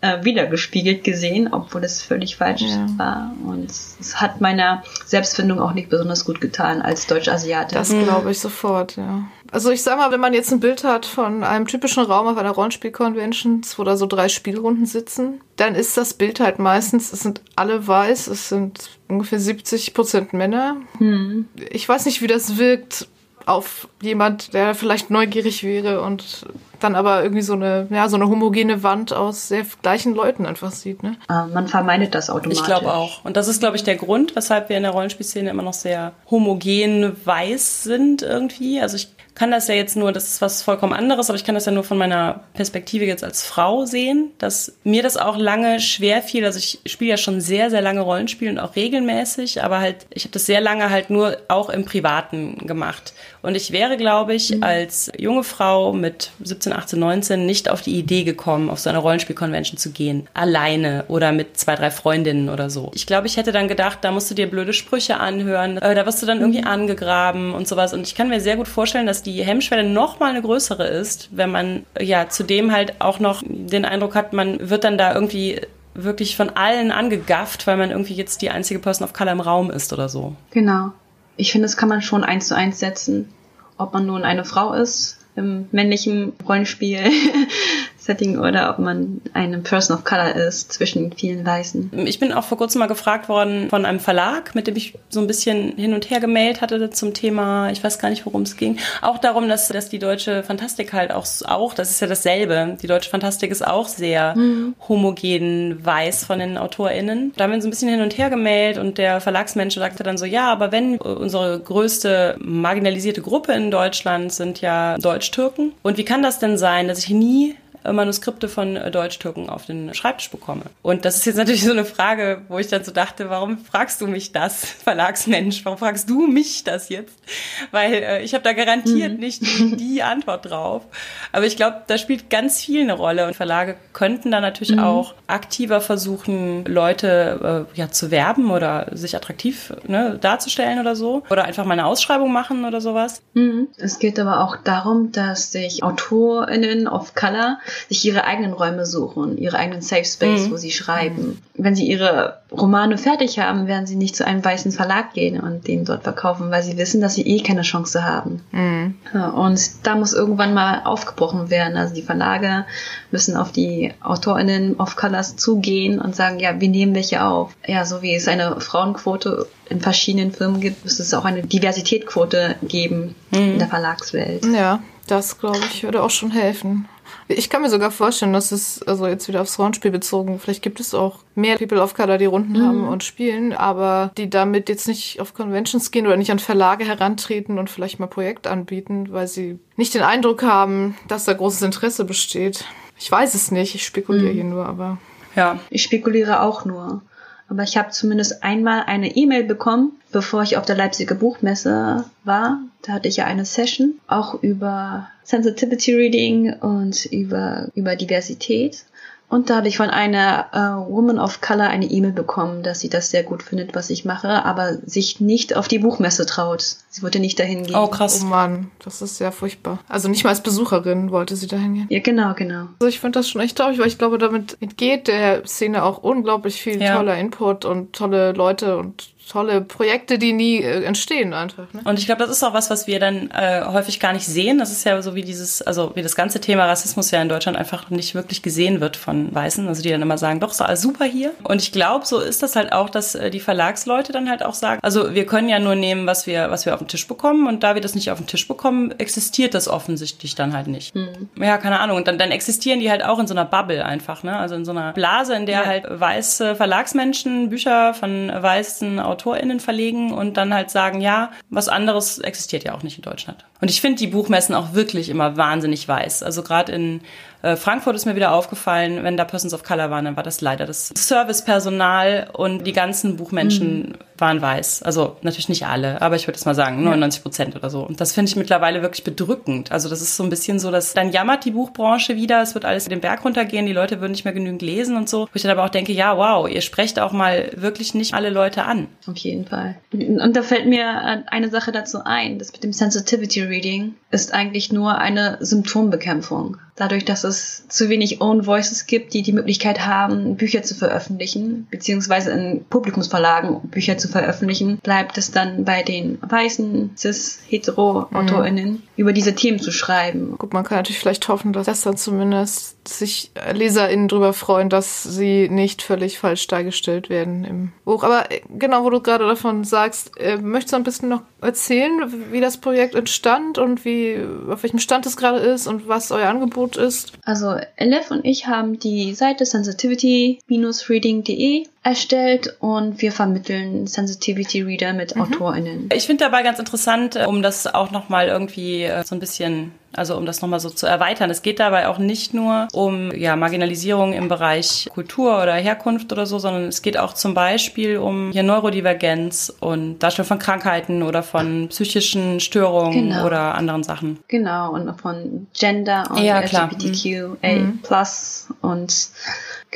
S3: äh, wiedergespiegelt gesehen, obwohl es völlig falsch ja. war. Und es hat meiner Selbstfindung auch nicht besonders gut getan als Deutsch-Asiate.
S2: Das glaube ich sofort, ja. Also ich sag mal, wenn man jetzt ein Bild hat von einem typischen Raum auf einer Rollenspiel-Convention, wo da so drei Spielrunden sitzen, dann ist das Bild halt meistens, es sind alle weiß, es sind ungefähr 70 Prozent Männer. Hm. Ich weiß nicht, wie das wirkt auf jemand, der vielleicht neugierig wäre und dann aber irgendwie so eine, ja, so eine homogene Wand aus sehr gleichen Leuten einfach sieht, ne?
S3: Ah, man vermeidet das automatisch.
S1: Ich glaube auch. Und das ist, glaube ich, der Grund, weshalb wir in der Rollenspielszene immer noch sehr homogen weiß sind irgendwie. Also ich kann das ja jetzt nur, das ist was vollkommen anderes, aber ich kann das ja nur von meiner Perspektive jetzt als Frau sehen, dass mir das auch lange schwer fiel. Also ich spiele ja schon sehr, sehr lange Rollenspiele und auch regelmäßig, aber halt, ich habe das sehr lange halt nur auch im Privaten gemacht. Und ich wäre, glaube ich, mhm. als junge Frau mit 17, 18, 19 nicht auf die Idee gekommen, auf so eine Rollenspiel-Convention zu gehen. Alleine oder mit zwei, drei Freundinnen oder so. Ich glaube, ich hätte dann gedacht, da musst du dir blöde Sprüche anhören, äh, da wirst du dann irgendwie mhm. angegraben und sowas. Und ich kann mir sehr gut vorstellen, dass die Hemmschwelle noch mal eine größere ist, wenn man ja zudem halt auch noch den Eindruck hat, man wird dann da irgendwie wirklich von allen angegafft, weil man irgendwie jetzt die einzige Person of Color im Raum ist oder so.
S3: Genau. Ich finde, das kann man schon eins zu eins setzen. Ob man nun eine Frau ist im männlichen Rollenspiel Setting oder ob man eine Person of Color ist zwischen vielen Weißen.
S1: Ich bin auch vor kurzem mal gefragt worden von einem Verlag, mit dem ich so ein bisschen hin und her gemailt hatte zum Thema, ich weiß gar nicht, worum es ging. Auch darum, dass, dass die deutsche Fantastik halt auch, auch, das ist ja dasselbe. Die deutsche Fantastik ist auch sehr mhm. homogen weiß von den AutorInnen. Da haben wir so ein bisschen hin und her gemailt und der Verlagsmensch sagte dann so, ja, aber wenn unsere größte marginalisierte Gruppe in Deutschland sind ja Deutsch-Türken. Und wie kann das denn sein, dass ich nie Manuskripte von äh, Deutsch-Türken auf den Schreibtisch bekomme. Und das ist jetzt natürlich so eine Frage, wo ich dann so dachte, warum fragst du mich das, Verlagsmensch? Warum fragst du mich das jetzt? Weil äh, ich habe da garantiert mhm. nicht die Antwort drauf. Aber ich glaube, da spielt ganz viel eine Rolle. Und Verlage könnten da natürlich mhm. auch aktiver versuchen, Leute äh, ja zu werben oder sich attraktiv ne, darzustellen oder so. Oder einfach mal eine Ausschreibung machen oder sowas.
S3: Mhm. Es geht aber auch darum, dass sich AutorInnen of Color sich ihre eigenen Räume suchen, ihre eigenen Safe Space, mhm. wo sie schreiben. Wenn sie ihre Romane fertig haben, werden sie nicht zu einem weißen Verlag gehen und den dort verkaufen, weil sie wissen, dass sie eh keine Chance haben. Mhm. Und da muss irgendwann mal aufgebrochen werden. Also die Verlage müssen auf die AutorInnen of Colors zugehen und sagen, ja, wir nehmen welche auf. Ja, so wie es eine Frauenquote in verschiedenen Firmen gibt, müsste es auch eine Diversitätquote geben mhm. in der Verlagswelt.
S2: Ja, das, glaube ich, würde auch schon helfen. Ich kann mir sogar vorstellen, dass es, also jetzt wieder aufs Rollenspiel bezogen, vielleicht gibt es auch mehr People of Color, die Runden mhm. haben und spielen, aber die damit jetzt nicht auf Conventions gehen oder nicht an Verlage herantreten und vielleicht mal Projekt anbieten, weil sie nicht den Eindruck haben, dass da großes Interesse besteht. Ich weiß es nicht, ich spekuliere mhm. hier nur, aber.
S3: Ja, ich spekuliere auch nur. Aber ich habe zumindest einmal eine E-Mail bekommen, bevor ich auf der Leipziger Buchmesse war. Da hatte ich ja eine Session, auch über Sensitivity Reading und über, über Diversität. Und da habe ich von einer äh, Woman of Color eine E-Mail bekommen, dass sie das sehr gut findet, was ich mache, aber sich nicht auf die Buchmesse traut. Sie wollte nicht dahin gehen.
S2: Oh krass. Oh Mann, das ist sehr furchtbar. Also nicht mal als Besucherin wollte sie dahin gehen.
S3: Ja, genau, genau.
S2: Also ich finde das schon echt traurig, weil ich glaube, damit entgeht der Szene auch unglaublich viel ja. toller Input und tolle Leute und tolle Projekte, die nie äh, entstehen einfach. Ne?
S1: Und ich glaube, das ist auch was, was wir dann äh, häufig gar nicht sehen. Das ist ja so wie dieses, also wie das ganze Thema Rassismus ja in Deutschland einfach nicht wirklich gesehen wird von Weißen. Also die dann immer sagen, doch, ist alles super hier. Und ich glaube, so ist das halt auch, dass äh, die Verlagsleute dann halt auch sagen, also wir können ja nur nehmen, was wir, was wir auf den Tisch bekommen. Und da wir das nicht auf den Tisch bekommen, existiert das offensichtlich dann halt nicht. Mhm. Ja, keine Ahnung. Und dann, dann existieren die halt auch in so einer Bubble einfach, ne? Also in so einer Blase, in der ja. halt weiße Verlagsmenschen Bücher von weißen Autoren AutorInnen verlegen und dann halt sagen, ja, was anderes existiert ja auch nicht in Deutschland. Und ich finde die Buchmessen auch wirklich immer wahnsinnig weiß. Also gerade in äh, Frankfurt ist mir wieder aufgefallen, wenn da Persons of Color waren, dann war das leider das Servicepersonal und die ganzen Buchmenschen mhm. Waren weiß. Also natürlich nicht alle, aber ich würde es mal sagen, 99 Prozent oder so. Und das finde ich mittlerweile wirklich bedrückend. Also das ist so ein bisschen so, dass dann jammert die Buchbranche wieder, es wird alles den Berg runtergehen, die Leute würden nicht mehr genügend lesen und so. Wo ich dann aber auch denke, ja, wow, ihr sprecht auch mal wirklich nicht alle Leute an.
S3: Auf jeden Fall. Und da fällt mir äh, eine Sache dazu ein, das mit dem Sensitivity Reading ist eigentlich nur eine Symptombekämpfung. Dadurch, dass es zu wenig Own Voices gibt, die die Möglichkeit haben, Bücher zu veröffentlichen, beziehungsweise in Publikumsverlagen Bücher zu veröffentlichen, bleibt es dann bei den weißen, cis, hetero AutorInnen, mhm. über diese Themen zu schreiben.
S2: Gut, man kann natürlich vielleicht hoffen, dass das dann zumindest sich LeserInnen drüber freuen, dass sie nicht völlig falsch dargestellt werden im Buch. Aber äh, genau, wo du gerade davon sagst, äh, möchtest du ein bisschen noch erzählen, wie das Projekt entstand und wie, auf welchem Stand es gerade ist und was euer Angebot ist?
S3: Also, Elif und ich haben die Seite sensitivity-reading.de erstellt und wir vermitteln Sensitivity Reader mit mhm. AutorInnen.
S1: Ich finde dabei ganz interessant, äh, um das auch nochmal irgendwie äh, so ein bisschen also um das nochmal so zu erweitern. Es geht dabei auch nicht nur um ja, Marginalisierung im Bereich Kultur oder Herkunft oder so, sondern es geht auch zum Beispiel um hier Neurodivergenz und Darstellung von Krankheiten oder von psychischen Störungen genau. oder anderen Sachen.
S3: Genau, und von Gender und ja, LGBTQA mhm. plus und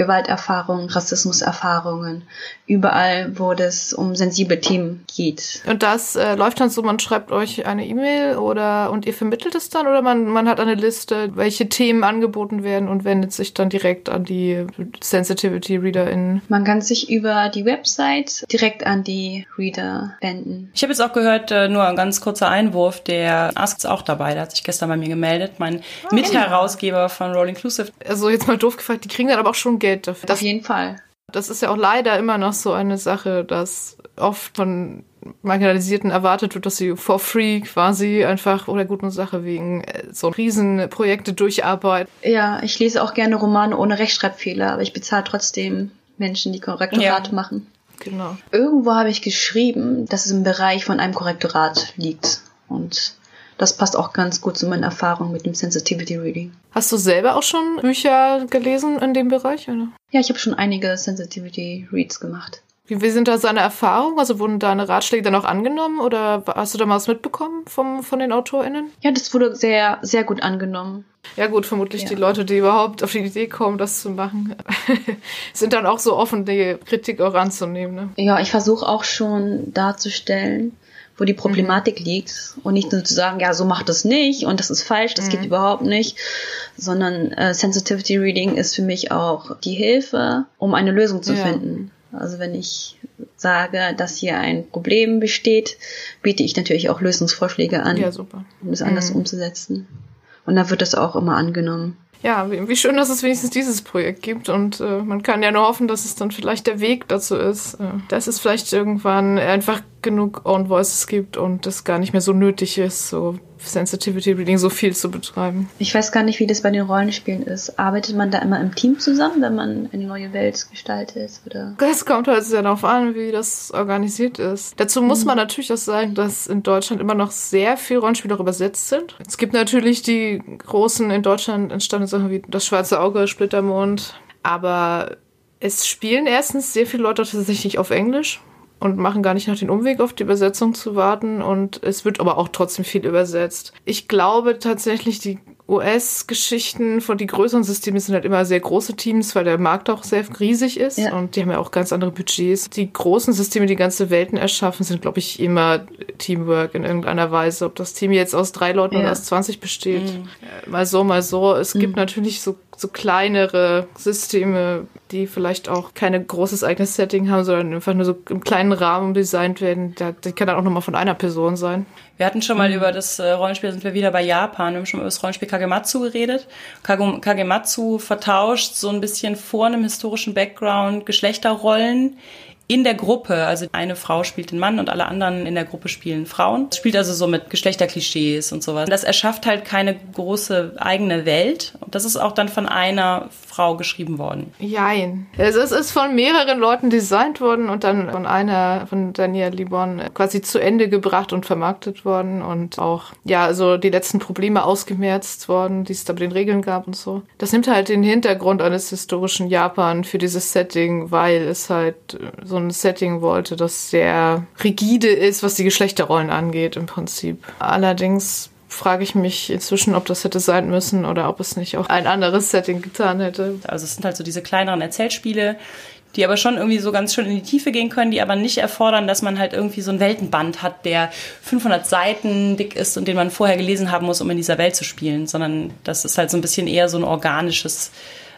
S3: Gewalterfahrungen, Rassismuserfahrungen, überall, wo es um sensible Themen geht.
S2: Und das äh, läuft dann so, man schreibt euch eine E-Mail oder und ihr vermittelt es dann oder man, man hat eine Liste, welche Themen angeboten werden und wendet sich dann direkt an die Sensitivity ReaderInnen?
S3: Man kann sich über die Website direkt an die Reader wenden.
S1: Ich habe jetzt auch gehört, äh, nur ein ganz kurzer Einwurf, der Ask ist auch dabei, der hat sich gestern bei mir gemeldet, mein oh, Mitherausgeber von Roll Inclusive.
S2: Also jetzt mal doof gefragt, die kriegen dann aber auch schon Geld dafür.
S3: Auf jeden Fall.
S2: Das ist ja auch leider immer noch so eine Sache, dass oft von Marginalisierten erwartet wird, dass sie for free quasi einfach oder guten Sache wegen äh, so Riesenprojekte durcharbeiten.
S3: Ja, ich lese auch gerne Romane ohne Rechtschreibfehler, aber ich bezahle trotzdem Menschen, die Korrektorate ja. machen.
S2: Genau.
S3: Irgendwo habe ich geschrieben, dass es im Bereich von einem Korrektorat liegt. Und das passt auch ganz gut zu meinen Erfahrungen mit dem Sensitivity Reading.
S2: Hast du selber auch schon Bücher gelesen in dem Bereich? Oder?
S3: Ja, ich habe schon einige Sensitivity Reads gemacht.
S2: Wie, wie sind da seine Erfahrungen? Also wurden deine Ratschläge dann auch angenommen oder hast du da mal was mitbekommen vom, von den AutorInnen?
S3: Ja, das wurde sehr, sehr gut angenommen.
S2: Ja gut, vermutlich ja. die Leute, die überhaupt auf die Idee kommen, das zu machen, sind dann auch so offen, die Kritik auch anzunehmen. Ne?
S3: Ja, ich versuche auch schon darzustellen, wo die Problematik mhm. liegt und nicht nur zu sagen, ja, so macht es nicht und das ist falsch, das mhm. geht überhaupt nicht, sondern äh, Sensitivity Reading ist für mich auch die Hilfe, um eine Lösung zu ja. finden. Also wenn ich sage, dass hier ein Problem besteht, biete ich natürlich auch Lösungsvorschläge an,
S2: ja,
S3: um es anders mhm. umzusetzen. Und da wird das auch immer angenommen.
S2: Ja, wie, wie, schön, dass es wenigstens dieses Projekt gibt und äh, man kann ja nur hoffen, dass es dann vielleicht der Weg dazu ist, äh, dass es vielleicht irgendwann einfach genug Own Voices gibt und es gar nicht mehr so nötig ist, so Sensitivity Reading so viel zu betreiben.
S3: Ich weiß gar nicht, wie das bei den Rollenspielen ist. Arbeitet man da immer im Team zusammen, wenn man eine neue Welt gestaltet? Oder?
S2: Das kommt halt sehr darauf an, wie das organisiert ist. Dazu muss mhm. man natürlich auch sagen, dass in Deutschland immer noch sehr viele Rollenspiele auch übersetzt sind. Es gibt natürlich die großen in Deutschland entstandenen Sachen wie Das Schwarze Auge, Splittermond, aber es spielen erstens sehr viele Leute tatsächlich auf Englisch und machen gar nicht nach den Umweg auf die Übersetzung zu warten und es wird aber auch trotzdem viel übersetzt. Ich glaube tatsächlich, die US-Geschichten von die größeren Systeme sind halt immer sehr große Teams, weil der Markt auch sehr riesig ist ja. und die haben ja auch ganz andere Budgets. Die großen Systeme, die ganze Welten erschaffen, sind, glaube ich, immer Teamwork in irgendeiner Weise. Ob das Team jetzt aus drei Leuten ja. oder aus 20 besteht, mhm. mal so, mal so. Es mhm. gibt natürlich so so kleinere Systeme, die vielleicht auch kein großes eigenes Setting haben, sondern einfach nur so im kleinen Rahmen designt werden. Das kann dann auch nochmal von einer Person sein.
S1: Wir hatten schon mal mhm. über das äh, Rollenspiel, sind wir wieder bei Japan, wir haben schon über das Rollenspiel Kagematsu geredet. Kagematsu vertauscht so ein bisschen vor einem historischen Background Geschlechterrollen in der Gruppe, also eine Frau spielt den Mann und alle anderen in der Gruppe spielen Frauen. Es spielt also so mit Geschlechterklischees und sowas. Das erschafft halt keine große eigene Welt. Und das ist auch dann von einer Frau geschrieben worden.
S2: Jein. Es ist von mehreren Leuten designt worden und dann von einer, von Daniel Libon, quasi zu Ende gebracht und vermarktet worden und auch, ja, also die letzten Probleme ausgemerzt worden, die es da mit den Regeln gab und so. Das nimmt halt den Hintergrund eines historischen Japan für dieses Setting, weil es halt so ein Setting wollte, das sehr rigide ist, was die Geschlechterrollen angeht im Prinzip. Allerdings frage ich mich inzwischen, ob das hätte sein müssen oder ob es nicht auch ein anderes Setting getan hätte.
S1: Also es sind halt so diese kleineren Erzählspiele, die aber schon irgendwie so ganz schön in die Tiefe gehen können, die aber nicht erfordern, dass man halt irgendwie so ein Weltenband hat, der 500 Seiten dick ist und den man vorher gelesen haben muss, um in dieser Welt zu spielen, sondern das ist halt so ein bisschen eher so ein organisches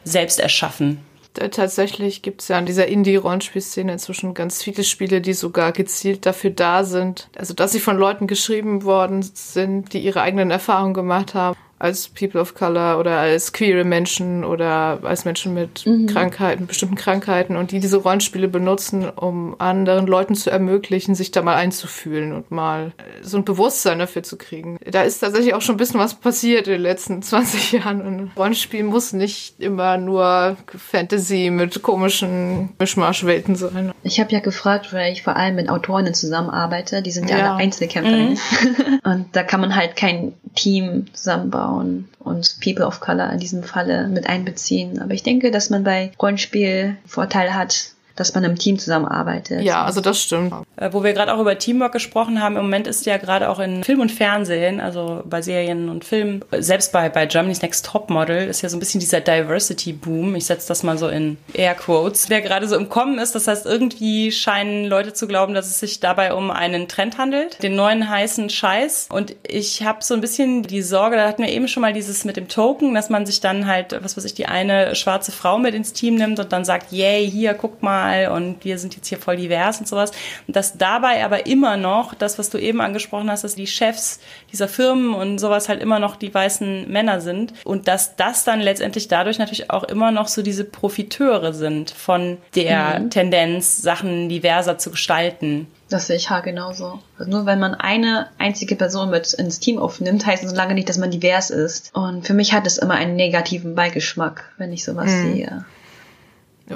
S1: Selbsterschaffen.
S2: Äh, tatsächlich gibt es ja an dieser Indie-Rollenspielszene inzwischen ganz viele Spiele, die sogar gezielt dafür da sind, also dass sie von Leuten geschrieben worden sind, die ihre eigenen Erfahrungen gemacht haben als People of Color oder als queere Menschen oder als Menschen mit mhm. Krankheiten, bestimmten Krankheiten und die diese Rollenspiele benutzen, um anderen Leuten zu ermöglichen, sich da mal einzufühlen und mal so ein Bewusstsein dafür zu kriegen. Da ist tatsächlich auch schon ein bisschen was passiert in den letzten 20 Jahren. Und Rollenspiel muss nicht immer nur Fantasy mit komischen Mischmaschwelten sein.
S3: Ich habe ja gefragt, weil ich vor allem mit Autorinnen zusammenarbeite. Die sind ja, ja. alle Einzelkämpferinnen. Mhm. und da kann man halt kein Team zusammenbauen und People of Color in diesem Falle mit einbeziehen. Aber ich denke, dass man bei Rollenspiel Vorteile hat, dass man im Team zusammenarbeitet.
S2: Ja, also das stimmt.
S1: Äh, wo wir gerade auch über Teamwork gesprochen haben, im Moment ist ja gerade auch in Film und Fernsehen, also bei Serien und Filmen, selbst bei, bei Germany's Next Top Model ist ja so ein bisschen dieser Diversity-Boom. Ich setze das mal so in Air Quotes, der gerade so im Kommen ist. Das heißt, irgendwie scheinen Leute zu glauben, dass es sich dabei um einen Trend handelt, den neuen heißen Scheiß. Und ich habe so ein bisschen die Sorge, da hatten wir eben schon mal dieses mit dem Token, dass man sich dann halt, was weiß ich, die eine schwarze Frau mit ins Team nimmt und dann sagt, yay, hier, guck mal, mal und wir sind jetzt hier voll divers und sowas. Und dass dabei aber immer noch, das, was du eben angesprochen hast, dass die Chefs dieser Firmen und sowas halt immer noch die weißen Männer sind und dass das dann letztendlich dadurch natürlich auch immer noch so diese Profiteure sind von der mhm. Tendenz, Sachen diverser zu gestalten.
S3: Das sehe ich ha genauso. Also nur wenn man eine einzige Person mit ins Team aufnimmt, heißt es lange nicht, dass man divers ist. Und für mich hat es immer einen negativen Beigeschmack, wenn ich sowas mhm. sehe.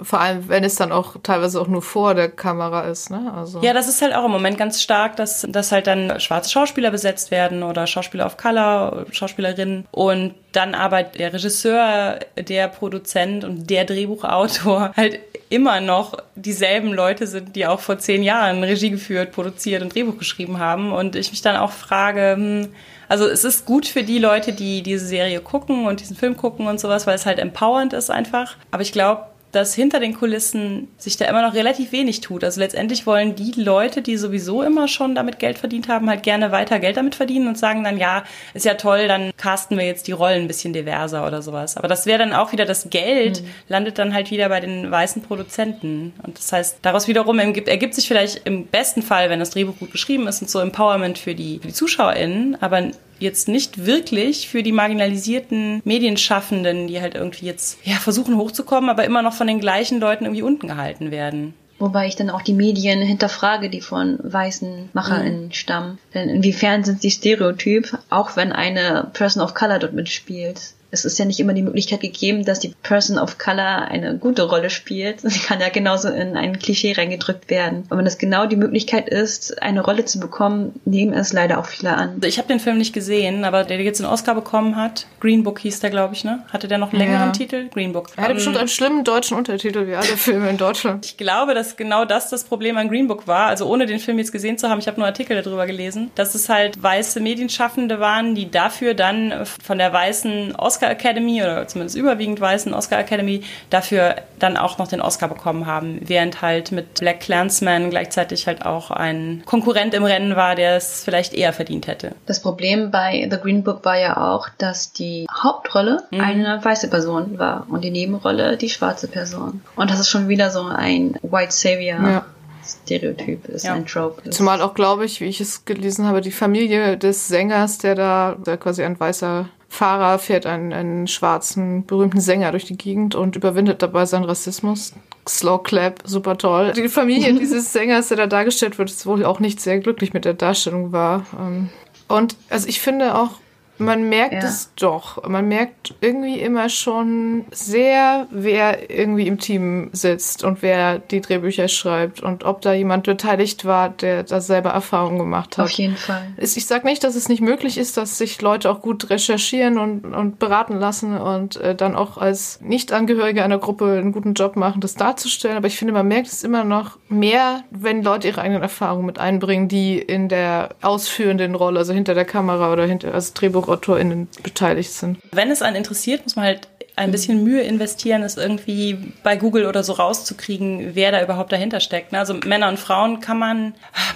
S2: Vor allem, wenn es dann auch teilweise auch nur vor der Kamera ist, ne?
S1: Also. Ja, das ist halt auch im Moment ganz stark, dass, dass halt dann schwarze Schauspieler besetzt werden oder Schauspieler of Color, Schauspielerinnen. Und dann aber der Regisseur, der Produzent und der Drehbuchautor halt immer noch dieselben Leute sind, die auch vor zehn Jahren Regie geführt, produziert und Drehbuch geschrieben haben. Und ich mich dann auch frage, hm, also es ist gut für die Leute, die diese Serie gucken und diesen Film gucken und sowas, weil es halt empowernd ist einfach. Aber ich glaube, dass hinter den Kulissen sich da immer noch relativ wenig tut. Also letztendlich wollen die Leute, die sowieso immer schon damit Geld verdient haben, halt gerne weiter Geld damit verdienen und sagen dann, ja, ist ja toll, dann casten wir jetzt die Rollen ein bisschen diverser oder sowas. Aber das wäre dann auch wieder das Geld, mhm. landet dann halt wieder bei den weißen Produzenten. Und das heißt, daraus wiederum ergibt, sich vielleicht im besten Fall, wenn das Drehbuch gut geschrieben ist und so Empowerment für die, für die ZuschauerInnen, aber jetzt nicht wirklich für die marginalisierten Medienschaffenden, die halt irgendwie jetzt ja, versuchen hochzukommen, aber immer noch von den gleichen Leuten irgendwie unten gehalten werden.
S3: Wobei ich dann auch die Medien hinterfrage, die von weißen MacherInnen mhm. stammen. Denn inwiefern sind sie Stereotyp, auch wenn eine Person of Color dort mitspielt? Es ist ja nicht immer die Möglichkeit gegeben, dass die Person of Color eine gute Rolle spielt. Sie kann ja genauso in ein Klischee reingedrückt werden. Und wenn das genau die Möglichkeit ist, eine Rolle zu bekommen, nehmen es leider auch viele an.
S1: Ich habe den Film nicht gesehen, aber der jetzt einen Oscar bekommen hat, Green Book hieß der, glaube ich, ne? Hatte der noch einen längeren ja. Titel? Green Book.
S2: Er hatte um, bestimmt einen schlimmen deutschen Untertitel, wie alle Filme in Deutschland.
S1: Ich glaube, dass genau das das Problem an Green Book war. Also ohne den Film jetzt gesehen zu haben, ich habe nur Artikel darüber gelesen, dass es halt weiße Medienschaffende waren, die dafür dann von der weißen Oscar Academy oder zumindest überwiegend weißen Oscar Academy dafür dann auch noch den Oscar bekommen haben, während halt mit Black Clansman gleichzeitig halt auch ein Konkurrent im Rennen war, der es vielleicht eher verdient hätte.
S3: Das Problem bei The Green Book war ja auch, dass die Hauptrolle mhm. eine weiße Person war und die Nebenrolle die schwarze Person. Und das ist schon wieder so ein White Savior. Ja. Stereotyp ist, ja. ein Trope ist.
S2: Zumal auch, glaube ich, wie ich es gelesen habe, die Familie des Sängers, der da, der quasi ein weißer Fahrer fährt einen, einen schwarzen, berühmten Sänger durch die Gegend und überwindet dabei seinen Rassismus. Slow Clap, super toll. Die Familie dieses Sängers, der da dargestellt wird, ist wohl auch nicht sehr glücklich mit der Darstellung war. Ähm, und also ich finde auch, man merkt ja. es doch. Man merkt irgendwie immer schon sehr, wer irgendwie im Team sitzt und wer die Drehbücher schreibt und ob da jemand beteiligt war, der da selber Erfahrungen gemacht hat.
S3: Auf jeden Fall.
S2: Ich sage nicht, dass es nicht möglich ist, dass sich Leute auch gut recherchieren und, und beraten lassen und äh, dann auch als Nichtangehörige einer Gruppe einen guten Job machen, das darzustellen. Aber ich finde, man merkt es immer noch mehr, wenn Leute ihre eigenen Erfahrungen mit einbringen, die in der ausführenden Rolle, also hinter der Kamera oder hinter, als Drehbuch DrehbuchautorInnen beteiligt sind.
S1: Wenn es einen interessiert, muss man halt ein bisschen Mühe investieren, es irgendwie bei Google oder so rauszukriegen, wer da überhaupt dahinter steckt. Ne? Also Männer und Frauen kann man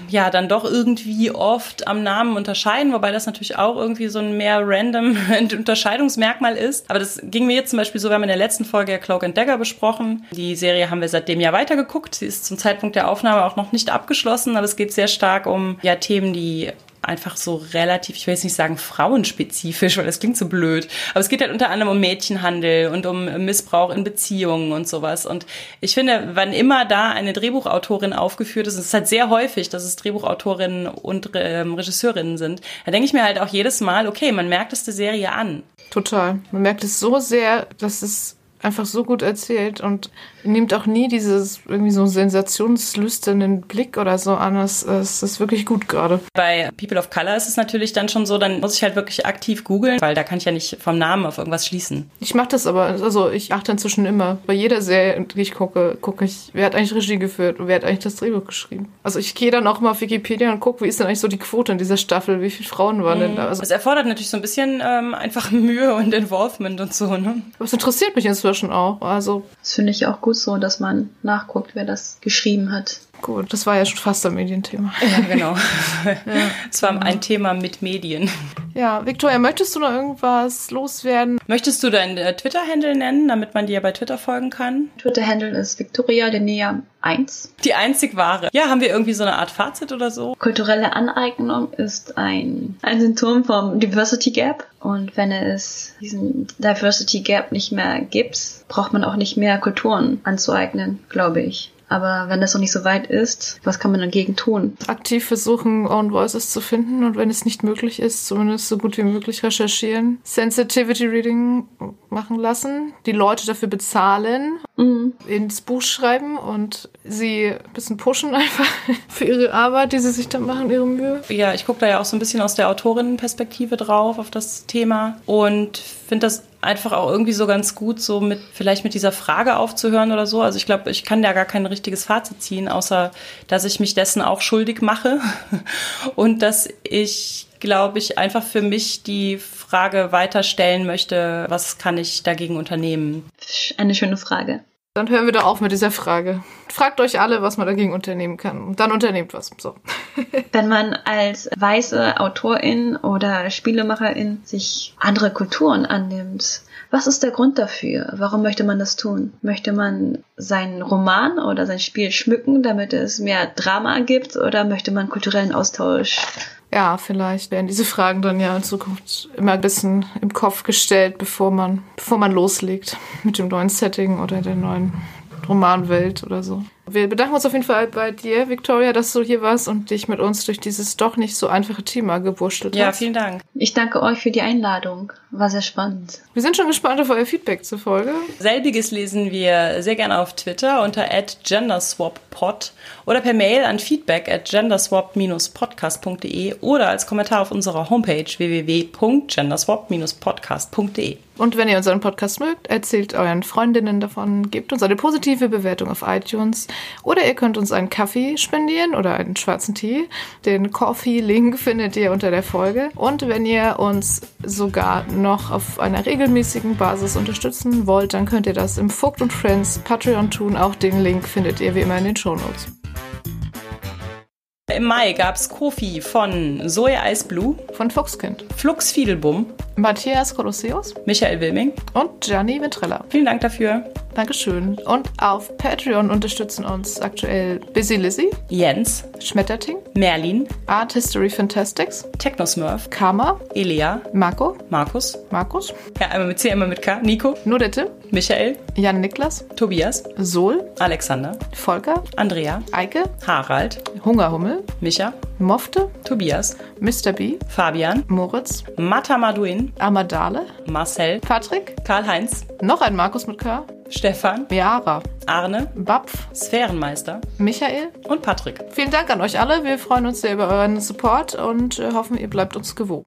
S1: ja dann doch irgendwie oft am Namen unterscheiden, wobei das natürlich auch irgendwie so ein mehr random Unterscheidungsmerkmal ist. Aber das ging mir jetzt zum Beispiel so, wir haben in der letzten Folge ja Cloak and Dagger besprochen. Die Serie haben wir seitdem ja weitergeguckt. Sie ist zum Zeitpunkt der Aufnahme auch noch nicht abgeschlossen, aber es geht sehr stark um ja Themen, die einfach so relativ, ich will jetzt nicht sagen frauenspezifisch, weil das klingt so blöd, aber es geht halt unter anderem um Mädchenhandel und um Missbrauch in Beziehungen und sowas. Und ich finde, wann immer da eine Drehbuchautorin aufgeführt ist, es ist halt sehr häufig, dass es Drehbuchautorinnen und ähm, Regisseurinnen sind, da denke ich mir halt auch jedes Mal, okay, man merkt es der Serie an.
S2: Total. Man merkt es so sehr, dass es einfach so gut erzählt und nimmt auch nie dieses irgendwie so sensationslüsternen Blick oder so an. Es, es ist wirklich gut gerade.
S1: Bei People of Color ist es natürlich dann schon so, dann muss ich halt wirklich aktiv googeln, weil da kann ich ja nicht vom Namen auf irgendwas schließen.
S2: Ich mache das aber, also ich achte inzwischen immer. Bei jeder Serie, die ich gucke, gucke ich, wer hat eigentlich Regie geführt und wer hat eigentlich das Drehbuch geschrieben. Also ich gehe dann auch mal auf Wikipedia und gucke, wie ist denn eigentlich so die Quote in dieser Staffel, wie viele Frauen waren mhm. denn da?
S1: Also es erfordert natürlich so ein bisschen ähm, einfach Mühe und Involvement und so, ne?
S2: Aber es interessiert mich inzwischen auch. Also
S3: das finde ich auch gut so, dass man nachguckt, wer das geschrieben hat.
S2: Gut, das war ja schon fast ein Medienthema.
S1: Ja, genau. Es war ein Thema mit Medien.
S2: Ja, Victoria, möchtest du noch irgendwas loswerden?
S1: Möchtest du deinen äh, Twitter-Handle nennen, damit man dir bei Twitter folgen kann?
S3: Twitter-Handle ist Victoria Linnea 1.
S1: Die einzig wahre. Ja, haben wir irgendwie so eine Art Fazit oder so?
S3: Kulturelle Aneignung ist ein, ein Symptom vom Diversity Gap. Und wenn es diesen Diversity Gap nicht mehr gibt, braucht man auch nicht mehr Kulturen anzueignen, glaube ich. Aber wenn das noch nicht so weit ist, was kann man dagegen tun?
S2: Aktiv versuchen, Own Voices zu finden und wenn es nicht möglich ist, zumindest so gut wie möglich recherchieren. Sensitivity Reading machen lassen, die Leute dafür bezahlen, mhm. ins Buch schreiben und sie ein bisschen pushen einfach für ihre Arbeit, die sie sich da machen, ihre Mühe.
S1: Ja, ich gucke da ja auch so ein bisschen aus der Autorinnenperspektive drauf auf das Thema und finde das einfach auch irgendwie so ganz gut, so mit vielleicht mit dieser Frage aufzuhören oder so. Also ich glaube, ich kann da gar kein richtiges Fazit ziehen, außer dass ich mich dessen auch schuldig mache und dass ich glaube ich, einfach für mich die Frage weiterstellen möchte, was kann ich dagegen unternehmen?
S3: Eine schöne Frage.
S2: Dann hören wir doch auf mit dieser Frage. Fragt euch alle, was man dagegen unternehmen kann. Und dann unternehmt was. So.
S3: Wenn man als weiße Autorin oder Spielemacherin sich andere Kulturen annimmt, was ist der Grund dafür? Warum möchte man das tun? Möchte man seinen Roman oder sein Spiel schmücken, damit es mehr Drama gibt? Oder möchte man kulturellen Austausch
S2: ja, vielleicht werden diese Fragen dann ja in Zukunft immer ein bisschen im Kopf gestellt, bevor man, bevor man loslegt mit dem neuen Setting oder der neuen Romanwelt oder so. Wir bedanken uns auf jeden Fall bei dir, Victoria, dass du hier warst und dich mit uns durch dieses doch nicht so einfache Thema gewurschtelt
S1: Ja,
S2: hast.
S1: vielen Dank.
S3: Ich danke euch für die Einladung. War sehr spannend.
S2: Wir sind schon gespannt auf euer Feedback zur Folge.
S1: Selbiges lesen wir sehr gerne auf Twitter unter genderswappod oder per Mail an feedback at genderswap-podcast.de oder als Kommentar auf unserer Homepage www.genderswap-podcast.de.
S2: Und wenn ihr unseren Podcast mögt, erzählt euren Freundinnen davon, gebt uns eine positive Bewertung auf iTunes oder ihr könnt uns einen Kaffee spendieren oder einen schwarzen Tee. Den Coffee-Link findet ihr unter der Folge. Und wenn ihr uns sogar noch auf einer regelmäßigen Basis unterstützen wollt, dann könnt ihr das im Vogt und Friends Patreon tun. Auch den Link findet ihr wie immer in den Shownotes.
S1: Im Mai gab's Kofi von Zoe Ice Blue,
S2: Von Fuchskind,
S1: Flux Fiedelbum,
S2: Matthias Colosseus
S1: Michael Wilming.
S2: und Gianni Ventrella.
S1: Vielen Dank dafür.
S2: Dankeschön. Und auf Patreon unterstützen uns aktuell Busy Lizzy,
S1: Jens,
S2: Schmetterting,
S1: Merlin,
S2: Art History Fantastics,
S1: Technosmurf,
S2: Karma,
S1: Elea,
S2: Marco,
S1: Markus,
S2: Markus,
S1: ja, einmal mit C, einmal mit K, Nico,
S2: Nudette,
S1: Michael,
S2: Jan Niklas,
S1: Tobias,
S2: Sol,
S1: Alexander,
S2: Volker,
S1: Andrea,
S2: Eike,
S1: Harald,
S2: Hungerhummel,
S1: Micha,
S2: Mofte,
S1: Tobias,
S2: Mr. B,
S1: Fabian,
S2: Moritz,
S1: Matamaduin,
S2: Amadale,
S1: Marcel,
S2: Patrick,
S1: Karl-Heinz,
S2: noch ein Markus mit K,
S1: Stefan,
S2: Meara,
S1: Arne,
S2: Bapf,
S1: Sphärenmeister
S2: Michael.
S1: und Patrick.
S2: Vielen Dank an euch alle. Wir freuen uns sehr über euren Support und äh, hoffen, ihr bleibt uns gewogen.